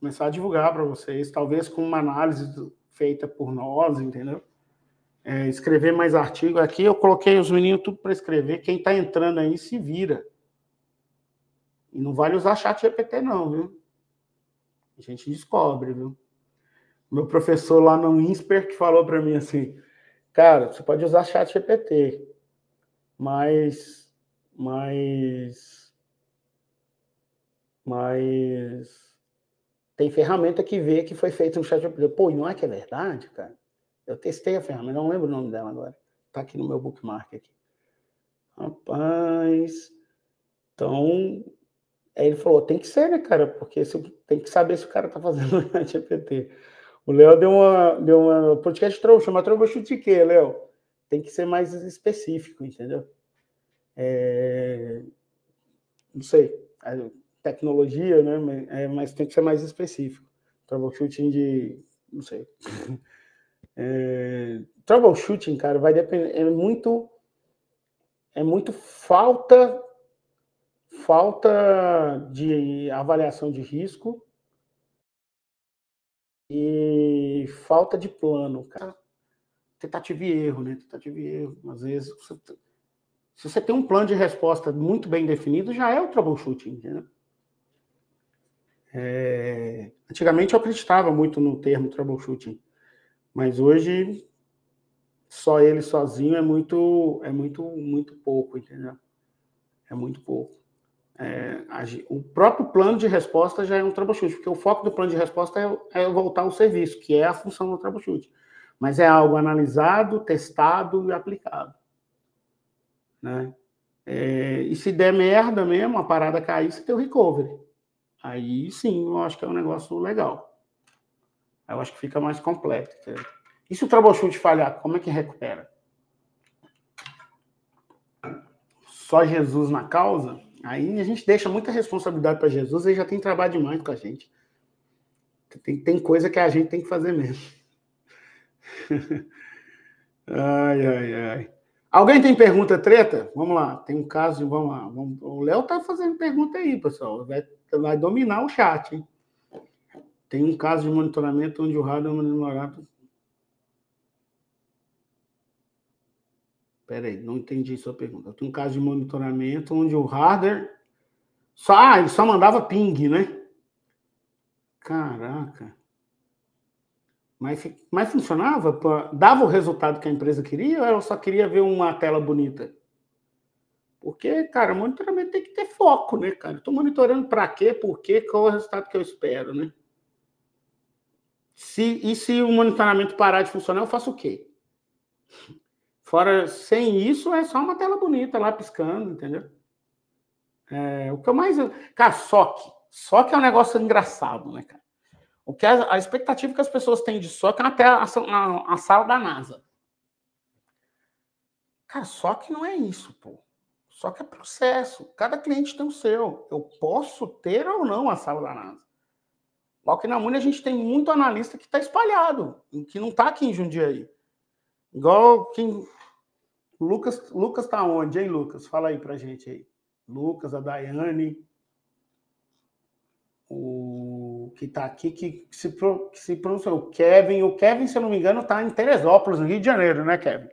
Começar a divulgar para vocês, talvez com uma análise feita por nós, entendeu? É, escrever mais artigo. Aqui eu coloquei os meninos tudo para escrever. Quem está entrando aí se vira. E não vale usar chat GPT, não, viu? A gente descobre, viu? Meu professor lá no INSPER que falou para mim assim, cara, você pode usar chat GPT, mas, mas mas tem ferramenta que vê que foi feita no chat GPT. Pô, não é que é verdade, cara? Eu testei a ferramenta, não lembro o nome dela agora. Tá aqui no meu bookmark aqui. Rapaz. Então, aí ele falou, tem que ser, né, cara? Porque se, tem que saber se o cara tá fazendo *laughs* no chat GPT. O Léo deu uma, deu uma podcast trouxa, chama troubleshoot de quê, Léo? Tem que ser mais específico, entendeu? É... Não sei tecnologia, né? É, mas tem que ser mais específico. Troubleshooting de. não sei. *laughs* É, troubleshooting, cara, vai depender. É muito. É muito falta. Falta de avaliação de risco e falta de plano, cara. Tentativa e erro, né? Tentativa e erro. Às vezes, se você tem um plano de resposta muito bem definido, já é o troubleshooting, né? É... Antigamente eu acreditava muito no termo troubleshooting, mas hoje só ele sozinho é muito, é muito, muito pouco, entendeu? É muito pouco. É, o próprio plano de resposta já é um troubleshoot, porque o foco do plano de resposta é, é voltar ao serviço, que é a função do troubleshoot. Mas é algo analisado, testado e aplicado. Né? É, e se der merda mesmo, a parada cair, você tem o recovery. Aí sim, eu acho que é um negócio legal. Eu acho que fica mais completo. E se o troubleshoot falhar, como é que recupera? Só Jesus na causa? Aí a gente deixa muita responsabilidade para Jesus e já tem trabalho demais com a gente. Tem, tem coisa que a gente tem que fazer mesmo. *laughs* ai, ai, ai. Alguém tem pergunta treta? Vamos lá, tem um caso, vamos lá. Vamos... O Léo tá fazendo pergunta aí, pessoal. Vai vai dominar o chat. Hein? Tem um caso de monitoramento onde o rádio é monitorado. Peraí, não entendi sua pergunta. Tenho um caso de monitoramento onde o hardware só, ah, ele só mandava ping, né? Caraca. Mas, mas funcionava? Dava o resultado que a empresa queria ou ela só queria ver uma tela bonita? Porque, cara, monitoramento tem que ter foco, né, cara? Estou monitorando para quê, por quê, qual é o resultado que eu espero, né? Se, e se o monitoramento parar de funcionar, eu faço o quê? Fora, sem isso, é só uma tela bonita lá piscando, entendeu? É, o que eu mais. Cara, SOC. SOC é um negócio engraçado, né, cara? O que a, a expectativa que as pessoas têm de SOC é até a, a, a sala da NASA. Cara, SOC não é isso, pô. Só que é processo. Cada cliente tem o seu. Eu posso ter ou não a sala da NASA. Logo que na Muni a gente tem muito analista que está espalhado, que não está aqui em Jundiaí. Igual quem. Lucas, Lucas está onde, hein, Lucas? Fala aí pra gente aí. Lucas, a Daiane, o que está aqui, que se, que se pronuncia, o Kevin. O Kevin, se eu não me engano, está em Teresópolis, no Rio de Janeiro, né, Kevin?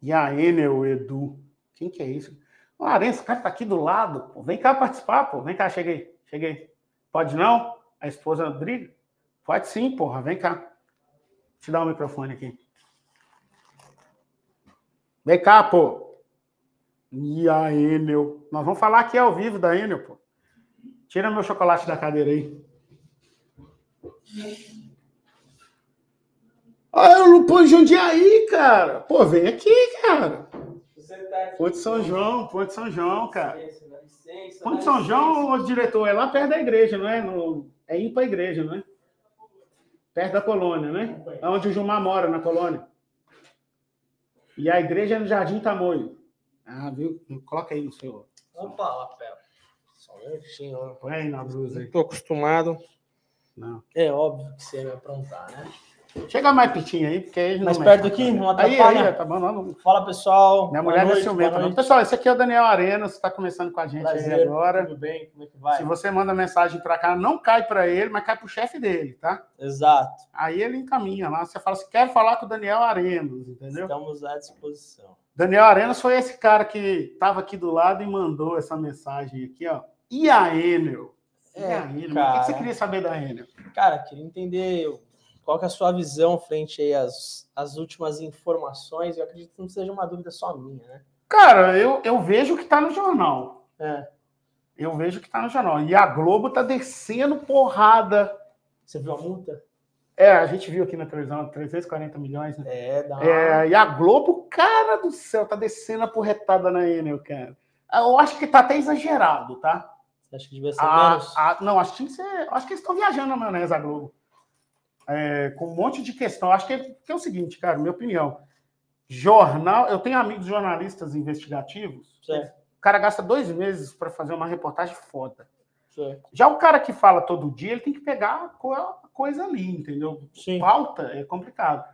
E a Enel, Edu. Quem que é isso? O Arença, esse cara tá aqui do lado. Pô. Vem cá participar, pô. Vem cá, cheguei. Cheguei. Pode não? A esposa briga? Pode sim, porra. Vem cá. Deixa eu dar o microfone aqui. Vem cá, pô. E a Enel. Nós vamos falar aqui ao vivo da Enel, pô. Tira meu chocolate da cadeira aí. Olha o Lupão Jundiaí, cara. Pô, vem aqui, cara. Você tá aqui. Ponte São João, Ponte São João, cara. Licença, Ponte São João, o diretor, é lá perto da igreja, não é? No, é indo para a igreja, não é? Perto da colônia, né? É onde o Gilmar mora, na colônia. E a igreja é no Jardim Tamoio. Ah, viu? Coloca aí no seu.
Opa, lapel. Só um minutinho.
Põe aí na blusa
aí. Estou acostumado. Não. É óbvio que você ia me aprontar, né?
Chega mais pertinho aí, porque aí
Mais perto aqui,
não atrapalha. Aí, aí, tá bom, não.
Fala, pessoal.
Minha mulher noite, é ciumenta. Não. Pessoal, esse aqui é o Daniel Arena, você está começando com a gente Prazer, aí agora.
Tudo bem? Como é que vai?
Se você manda mensagem para cá, não cai para ele, mas cai para o chefe dele, tá?
Exato.
Aí ele encaminha lá. Você fala assim, quero falar com o Daniel Arenas, entendeu?
Estamos à disposição.
Daniel Arenas foi esse cara que estava aqui do lado e mandou essa mensagem aqui, ó. E a Enel?
É, e a Enel? Cara...
O que você queria saber da Enel?
Cara, queria entender qual que é a sua visão frente às, às últimas informações? Eu acredito que não seja uma dúvida só minha, né?
Cara, eu, eu vejo que está no jornal.
É.
Eu vejo que está no jornal. E a Globo está descendo porrada.
Você viu a multa?
É, a gente viu aqui na televisão, 340 milhões, né?
É, dá uma...
é, E a Globo, cara do céu, tá descendo a porretada na Enel, cara. Eu acho que tá até exagerado, tá?
Acha que devia ser a, menos?
A, não, acho que, ser, acho que eles estão viajando na maionese, a Globo é, com um monte de questão. Acho que é, que é o seguinte, cara, minha opinião. Jornal, eu tenho amigos jornalistas investigativos.
Certo.
O cara gasta dois meses para fazer uma reportagem foda.
Certo.
Já o cara que fala todo dia, ele tem que pegar a coisa ali, entendeu?
Sim.
Pauta é complicado.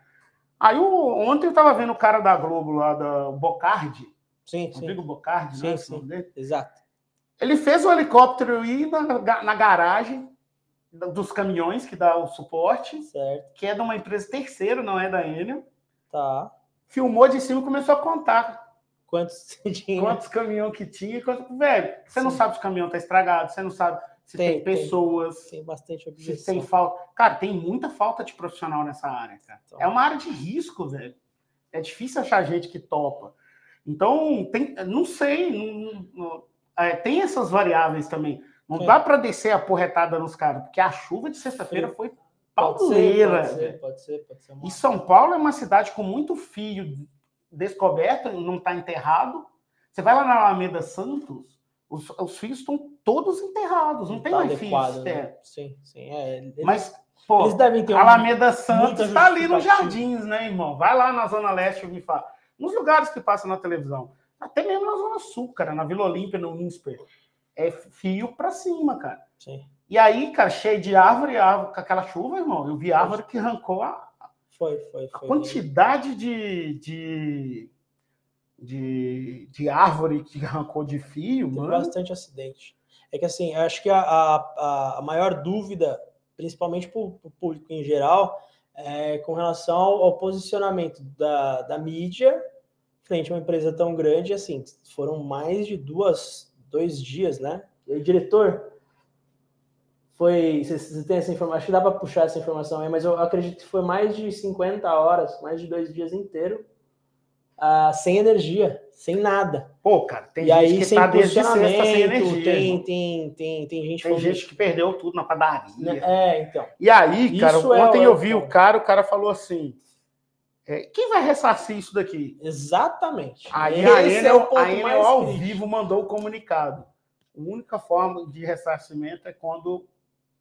Aí ontem eu estava vendo o cara da Globo lá, da Bocardi.
Sim,
Rodrigo sim. Bocardi,
sim, né? Sim. Exato.
Ele fez o helicóptero ir na, na garagem dos caminhões que dá o suporte,
certo.
que é de uma empresa terceira, não é da Enel.
Tá.
Filmou de cima e começou a contar.
Quantos *laughs* tinha?
Quantos caminhões que tinha. Quantos... Velho, você Sim. não sabe se o caminhão tá estragado, você não sabe se tem, tem pessoas.
Tem, tem bastante objeção.
Se tem falta. Cara, tem muita falta de profissional nessa área, cara. Então. É uma área de risco, velho. É difícil achar gente que topa. Então, tem, não sei. Não, não, é, tem essas variáveis também. Não dá para descer a porretada nos caras, porque a chuva de sexta-feira foi pauleira.
Pode ser, pode ser, pode ser.
E São Paulo é uma cidade com muito fio descoberto, não está enterrado. Você vai lá na Alameda Santos, os, os fios estão todos enterrados, não, não tem tá mais fios.
Né? Sim, sim. É, eles,
Mas, pô,
eles devem ter
Alameda Santos está ali nos jardins, né, irmão? Vai lá na Zona Leste e me fala. Nos lugares que passam na televisão. Até mesmo na Zona Sul, cara, na Vila Olímpia, no INSPER é fio para cima, cara.
Sim.
E aí, cara, cheio de árvore, árvore, com aquela chuva, irmão, eu vi árvore que arrancou a,
foi, foi, foi,
a quantidade de, de, de, de, árvore que arrancou de fio, Tem mano.
bastante acidente. É que assim, acho que a, a, a maior dúvida, principalmente para o público em geral, é, com relação ao, ao posicionamento da, da mídia frente a uma empresa tão grande, assim, foram mais de duas, dois dias, né? E aí, diretor, foi, você, tem essa informação, acho que dá para puxar essa informação aí, mas eu acredito que foi mais de 50 horas, mais de dois dias inteiro, uh, sem energia, sem nada.
Pô, cara, tem
e
gente
aí,
que
sem
tá desde sexta sem energia.
tem, tem, tem, tem gente
Tem gente que perdeu tudo na padaria.
né? É, então.
E aí, cara,
Isso é
ontem
o-
eu vi o cara, o cara falou assim: é, quem vai ressarcir isso daqui?
Exatamente.
Aí
Esse
a
é
Enel,
ponto
a Enel
mais
ao
crítico.
vivo mandou o comunicado. A única forma de ressarcimento é quando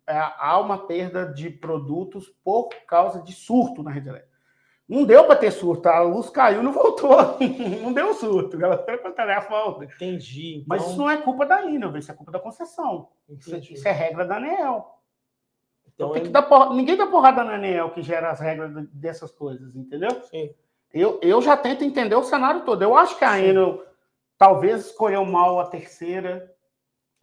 é, há uma perda de produtos por causa de surto na rede elétrica. Não deu para ter surto, a luz caiu, não voltou. *laughs* Não deu surto, galera. Pelo contrário, é a falta.
Entendi. Então,
Mas isso não é culpa da Enel, isso é culpa da concessão. Isso,
entendi.
isso é regra da ANEEL.
Então,
que dar porra- Ninguém dá porrada na ANEEL que gera as regras de- dessas coisas, entendeu?
sim.
Eu, eu já tento entender o cenário todo. Eu acho que a. Enel talvez escolheu mal a terceira,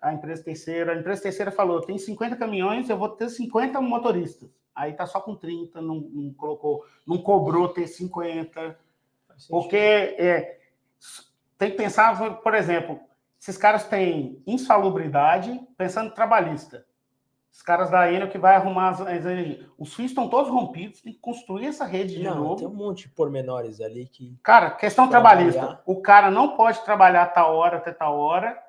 a empresa terceira. A empresa terceira falou: tem 50 caminhões, eu vou ter 50 motoristas. Aí tá só com 30, não, não colocou, não cobrou ter 50.
Faz sentido.
Porque é, tem que pensar, por exemplo, esses caras têm insalubridade pensando trabalhista. Os caras da Enel que vai arrumar as, as energias. Os fios estão todos rompidos, tem que construir essa rede de
Não,
novo.
tem um monte de pormenores ali que.
Cara, questão
Trabalhar.
trabalhista. O cara não pode trabalhar tal hora até tal hora.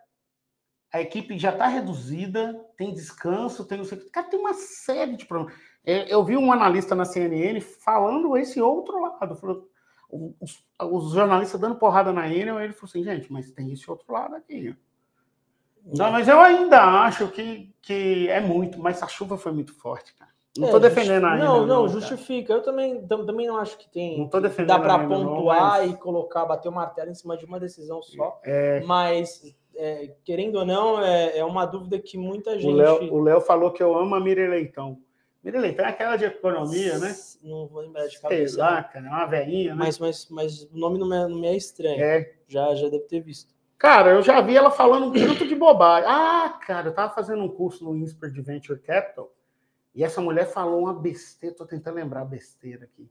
A equipe já está reduzida, tem descanso, tem não sei o que. Cara, tem uma série de problemas. É, Eu vi um analista na CNN falando esse outro lado. Falou, os, os jornalistas dando porrada na Enel, ele falou assim, gente, mas tem esse outro lado aqui. Não, mas eu ainda acho que, que é muito, mas a chuva foi muito forte, cara. Não
É,
estou defendendo
justi-
ainda.
Não, não,
cara.
justifica. Eu também, tam- também não acho que tem.
Não estou defendendo
Dá para
ainda, não,
pontuar
mas-
e colocar, bater o martelo em cima de uma decisão só.
É,
Mas, é, querendo ou não, é, é uma dúvida que muita gente.
O Léo falou que eu amo a Miriam Leitão. Miriam Leitão é aquela de economia, né?
Não vou lembrar de
Sei
cabeça.
lá, cara, é uma velhinha, né?
Mas, mas, mas o nome não me, é- não me é estranho.
É.
Já, já deve ter visto.
Cara, eu já vi ela falando um tanto de bobagem. Ah, cara, eu tava fazendo um curso no INSPER de Venture Capital e essa mulher falou uma besteira, tô tentando lembrar a besteira aqui.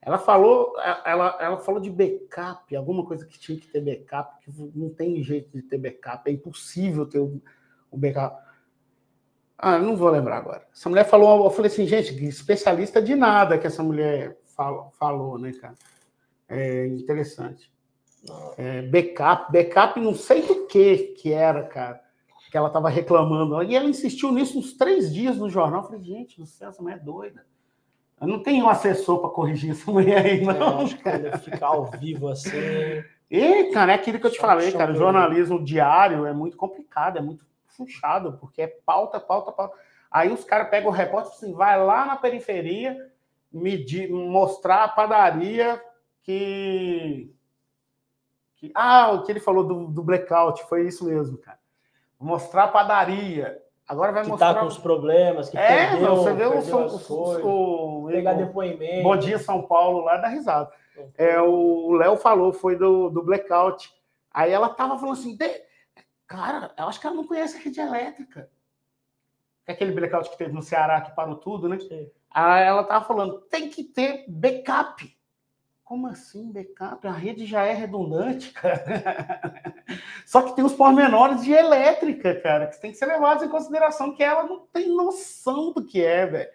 Ela falou, ela, ela falou de backup, alguma coisa que tinha que ter backup, que não tem jeito de ter backup, é impossível ter o, backup. Ah, não vou lembrar agora. Essa mulher falou, eu falei assim, gente, especialista de nada que essa mulher falou, falou né, cara? É interessante. É, backup, backup não sei do que que era, cara, que ela estava reclamando. E ela insistiu nisso uns três dias no jornal. Eu falei, gente do céu, essa mulher é doida. Eu não tenho um assessor para corrigir essa mulher aí,
É,
não.
que quando ficar ao vivo assim.
E, cara, é aquilo que eu te
Só
falei, cara. O jornalismo diário é muito complicado, é muito puxado, porque é pauta, pauta, pauta. Aí os caras pegam o repórter assim, vai lá na periferia medir, mostrar a padaria que. Que ah, o que ele falou do, do blackout, foi isso mesmo, cara. Mostrar a padaria. Agora vai
que
mostrar.
tá com os problemas, que
é,
perdeu,
não, você vê o,
perdeu
o,
as coisas,
o, o,
pegar depoimento.
Bom dia, São Paulo, lá da risada. É, o Léo falou, foi do, do blackout. Aí ela tava falando assim, "De- cara, eu acho que ela não conhece a rede elétrica. É Aquele blackout que teve no Ceará que parou tudo, né?
Sim.
Aí ela tava falando, tem que ter backup. Como assim backup? A rede já é redundante, cara. *laughs* Só que tem os pormenores de elétrica, cara, que tem que ser levados em consideração que ela não tem noção do que é, velho.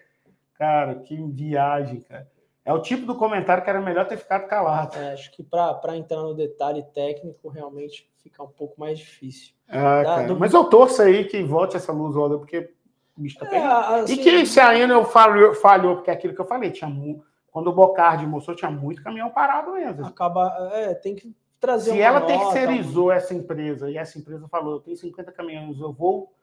Cara, que viagem, cara. É o tipo do comentário que era melhor ter ficado calado.
É, acho que para entrar no detalhe técnico, realmente fica um pouco mais difícil.
Ah, cara,
do-
Mas eu torço aí que volte essa luz, olha, porque o bicho tá
É, assim,
E que se a Enel falhou, falhou, porque é aquilo que eu falei, tinha mu- quando o Bocardi mostrou, tinha muito caminhão parado mesmo.
acaba, é, tem que trazer
Se ela
nota,
terceirizou essa empresa e essa empresa falou, eu tenho 50 caminhões, eu vou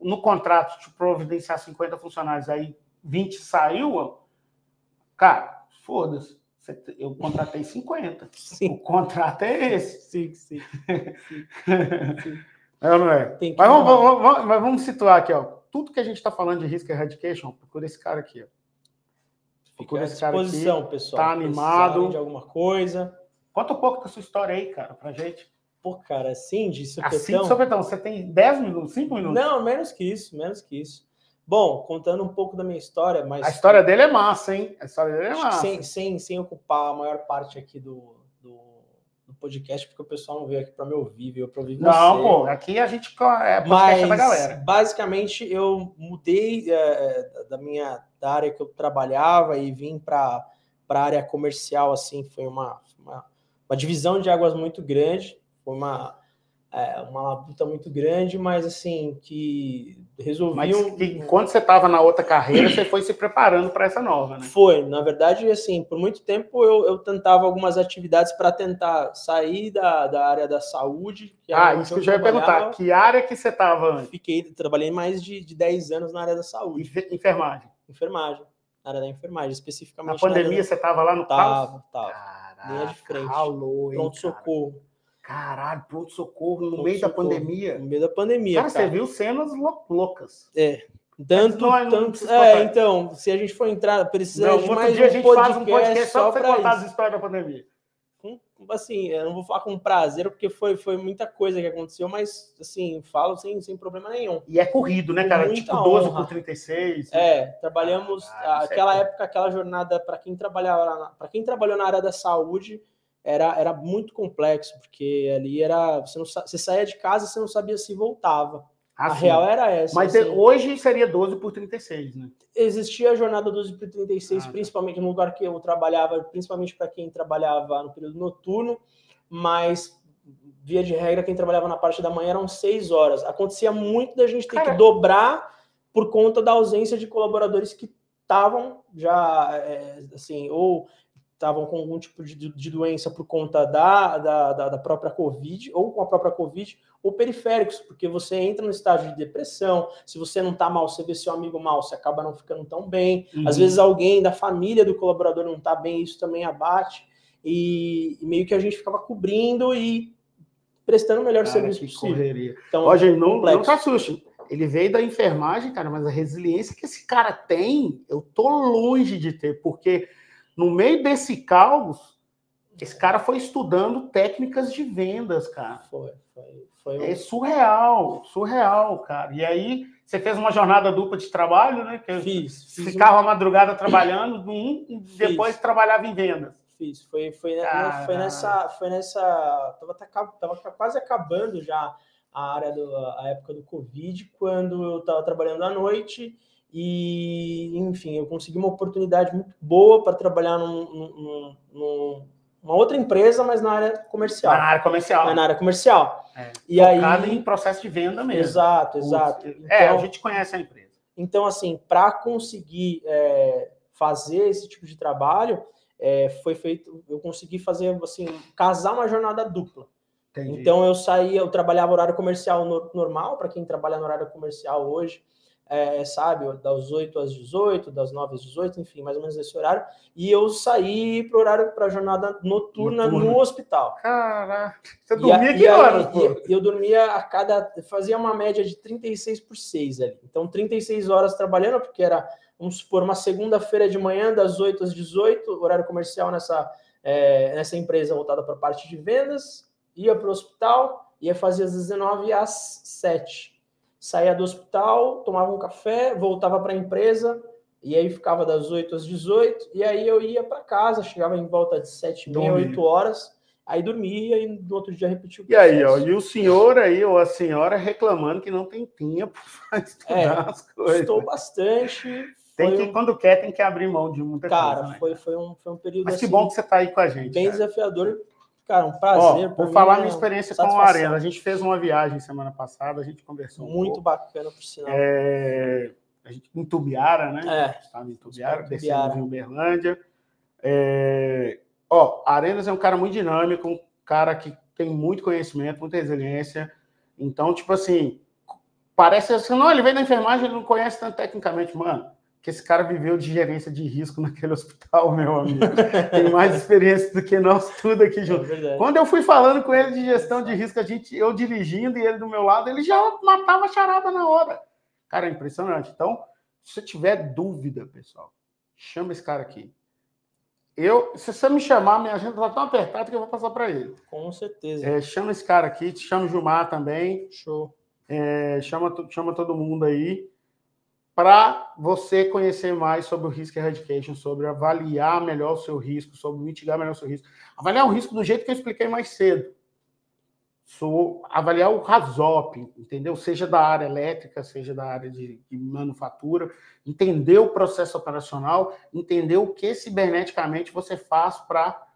no contrato te providenciar 50 funcionários, aí 20 saiu, cara, foda-se. Eu contratei 50.
Sim,
O contrato é esse.
sim, sim. *laughs*
É ou não é?
Tem que
Mas vamos, vamos- vamos- mas vamos situar aqui, ó. Tudo que a gente está falando de risk eradication, procura esse cara aqui. Ó.
Fica à disposição, pessoal.
tá animado.
de alguma coisa.
Conta um pouco da sua história aí, cara, pra gente.
Pô, cara, assim, de
Assim,
supetão.
sopetão, você tem 10 minutos, 5 minutos.
Não, menos que isso, menos que isso. Bom, contando um pouco da minha história, mas.
A história dele é massa, hein? A história dele é massa.
Sem, sem, sem ocupar a maior parte aqui do podcast, porque o pessoal não veio aqui para me ouvir, veio para ouvir você.
Não, pô, aqui a gente é podcast
mas,
da galera.
Basicamente, eu mudei é, da minha da área que eu trabalhava e vim para a área comercial, assim, foi uma, uma, uma divisão de águas muito grande, foi uma é, uma labuta muito grande, mas assim, que resolvi. Mas
enquanto você estava na outra carreira, você foi se preparando para essa nova, né?
Foi, na verdade, assim, por muito tempo eu, eu tentava algumas atividades para tentar sair da, da área da saúde.
ah, isso que eu já ia perguntar. Que área que você estava?
Fiquei, trabalhei mais de, de 10 anos na área da saúde.
Enfermagem.
Enfermagem. Na área da enfermagem, especificamente.
Na pandemia na... você estava lá no
Tava, tava. Caraca, linha de frente. Pronto-socorro.
Caralho, pronto-socorro no meio da pandemia.
No meio da pandemia.
Cara, cara. você viu cenas loucas.
É. Tanto, não, tanto. É, então, se a gente for entrar, precisa de mais dia um a gente podcast faz um podcast só para contar
as histórias da pandemia.
Assim, eu não vou falar com prazer, porque foi, foi muita coisa que aconteceu, mas, assim, falo sem, sem problema nenhum.
E é corrido, né, cara? Tipo 12 honra. por 36.
É, trabalhamos ah, aquela é época, aquela jornada, para quem trabalhava, para quem trabalhou na área da saúde, era, era muito complexo, porque ali era. Você, não, você saía de casa e você não sabia se voltava. Ah, a real era essa.
Mas assim, hoje seria 12 por 36, né?
Existia a jornada 12 por 36, ah, tá. principalmente no lugar que eu trabalhava, principalmente para quem trabalhava no período noturno, mas via de regra, quem trabalhava na parte da manhã eram seis horas. Acontecia muito da gente ter que dobrar por conta da ausência de colaboradores que estavam já, é, assim, ou estavam com algum tipo de, de doença por conta da, da, da, própria Covid, ou com a própria Covid, ou periféricos, porque você entra no estágio de depressão, se você não está mal, você vê seu amigo mal, você acaba não ficando tão bem. Uhum. Às vezes alguém da família do colaborador não está bem, isso também abate. E, e, meio que a gente ficava cobrindo e prestando o melhor cara, serviço possível.
Correria. Então, Ó, gente, não, não se assuste. Ele veio da enfermagem, cara, mas a resiliência que esse cara tem, eu tô longe de ter, porque no meio desse caos, esse cara foi estudando técnicas de vendas, cara.
Foi, foi, foi
um... É surreal, surreal, cara. E aí, você fez uma jornada dupla de trabalho, né? Que
fiz.
fiz ficava a madrugada trabalhando num e depois trabalhava em vendas.
Fiz. Foi, foi, ah, foi nessa. Foi nessa. Tava, tava quase acabando já a área do, a época do Covid, quando eu estava trabalhando à noite e, enfim, eu consegui uma oportunidade muito boa para trabalhar num, num, num, numa outra empresa, mas na área comercial.
Na área comercial.
na área comercial.
É, e aí em processo de venda mesmo.
Exato, exato.
Então, é, a gente conhece a empresa.
Então, assim, para conseguir é, fazer esse tipo de trabalho, é, foi feito, eu consegui fazer, assim, casar uma jornada dupla. Entendi. Então, eu saía, eu trabalhava horário comercial normal, para quem trabalha no horário comercial hoje, é, sabe, das 8 às 18, das 9 às 18, enfim, mais ou menos esse horário. E eu saí para o horário para a jornada noturna no hospital.
Caraca, você dormia e, que horas,
eu dormia a cada. fazia uma média de 36 por 6 ali. Então, 36 horas trabalhando, porque era, vamos supor, uma segunda-feira de manhã, das 8 às 18, horário comercial nessa, é, nessa empresa voltada para a parte de vendas, ia para o hospital, ia fazer às 19 às 7 saía do hospital, tomava um café, voltava para a empresa, e aí ficava das 8 às 18, e aí eu ia para casa, chegava em volta de 7, meia, 8 horas, aí dormia e no outro dia repetia o
processo. E aí, ó, e o senhor aí, ou a senhora reclamando que não tem tempo *laughs* para estudar é, as coisas.
Estou bastante.
Tem que, um... quando quer, tem que abrir mão de muita
Cara,
coisa.
Cara, né? foi, foi, um, foi um período
Mas
assim,
que bom que você está aí com a gente.
Bem
cara.
desafiador Cara, um prazer.
Ó, vou falar minha experiência com a Arena. A gente fez uma viagem semana passada, a gente conversou.
Um Muito
pouco.
bacana, por sinal.
É, a gente, em Tubiara, né?
É.
Estava em Tubiara, descemos em Uberlândia. É, ó, Arenas é um cara muito dinâmico, um cara que tem muito conhecimento, muita resiliência. Então, tipo assim, parece assim, não, ele vem da enfermagem, ele não conhece tanto tecnicamente, mano que esse cara viveu de gerência de risco *laughs* naquele hospital, meu amigo. Tem mais experiência do que nós tudo aqui junto. É Quando eu fui falando com ele de gestão de risco, a gente, eu dirigindo e ele do meu lado, ele já matava a charada na hora. Cara, é impressionante. Então, se você tiver dúvida, pessoal, chama esse cara aqui. Eu, se você me chamar, minha agenda está tão apertada que eu vou passar para ele.
Com certeza.
É, chama esse cara aqui, te chama o Gilmar também.
Show.
É, chama, chama todo mundo aí. Para você conhecer mais sobre o Risk Eradication, sobre avaliar melhor o seu risco, sobre mitigar melhor o seu risco. Avaliar o risco do jeito que eu expliquei mais cedo. Sou avaliar o RASOP, entendeu? Seja da área elétrica, seja da área de, de manufatura, entender o processo operacional, entender o que ciberneticamente você faz para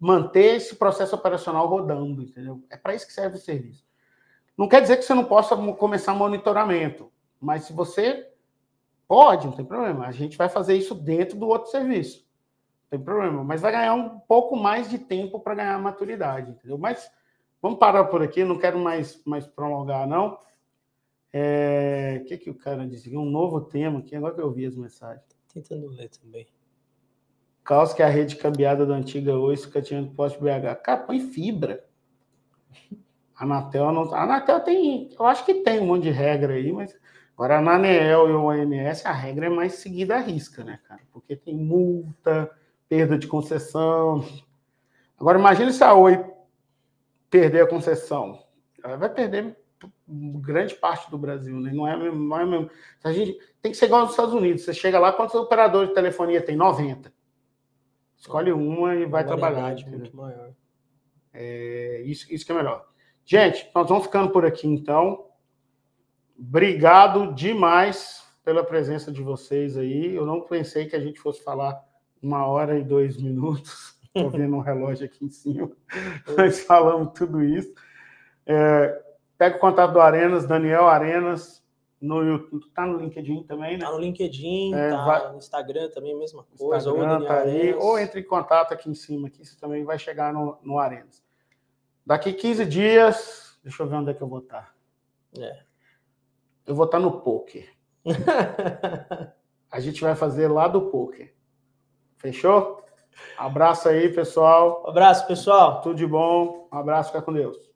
manter esse processo operacional rodando, entendeu? É para isso que serve o serviço. Não quer dizer que você não possa começar monitoramento. Mas se você pode, não tem problema. A gente vai fazer isso dentro do outro serviço. Não tem problema. Mas vai ganhar um pouco mais de tempo para ganhar maturidade, entendeu? Mas vamos parar por aqui, não quero mais, mais prolongar, não. O é... que, que o cara disse? Um novo tema aqui, agora que eu vi as mensagens.
Tentando ler também.
Caos que a rede cambiada da antiga Oi fica tirando poste BH. Cara, põe fibra. A Anatel não. A Anatel tem. Eu acho que tem um monte de regra aí, mas Agora, na ANEEL e OMS, a regra é mais seguida à risca, né, cara? Porque tem multa, perda de concessão. Agora, imagine se a Oi perder a concessão. Ela vai perder grande parte do Brasil, né? Não é mesmo. Não é mesmo. A gente tem que ser igual nos Estados Unidos. Você chega lá, quantos operadores de telefonia tem? 90. Escolhe uma e vai trabalhar. Muito maior. É, isso, isso que é melhor. Gente, nós vamos ficando por aqui então. Obrigado demais pela presença de vocês aí. Eu não pensei que a gente fosse falar uma hora e dois minutos. *laughs* Estou vendo um relógio aqui em cima. Nós falamos tudo isso. É, pega o contato do Arenas, Daniel Arenas, no YouTube. Tá no LinkedIn também, né?
Tá no LinkedIn, é, tá vai... no Instagram também, mesma coisa.
Instagram, ou, tá aí, ou entre em contato aqui em cima, aqui você também vai chegar no, no Arenas. Daqui 15 dias, deixa eu ver onde é que eu vou estar. É. Eu vou estar no poker. *laughs* A gente vai fazer lá do poker. Fechou? Abraço aí, pessoal.
abraço, pessoal.
Tudo de bom. Um abraço, fica com Deus.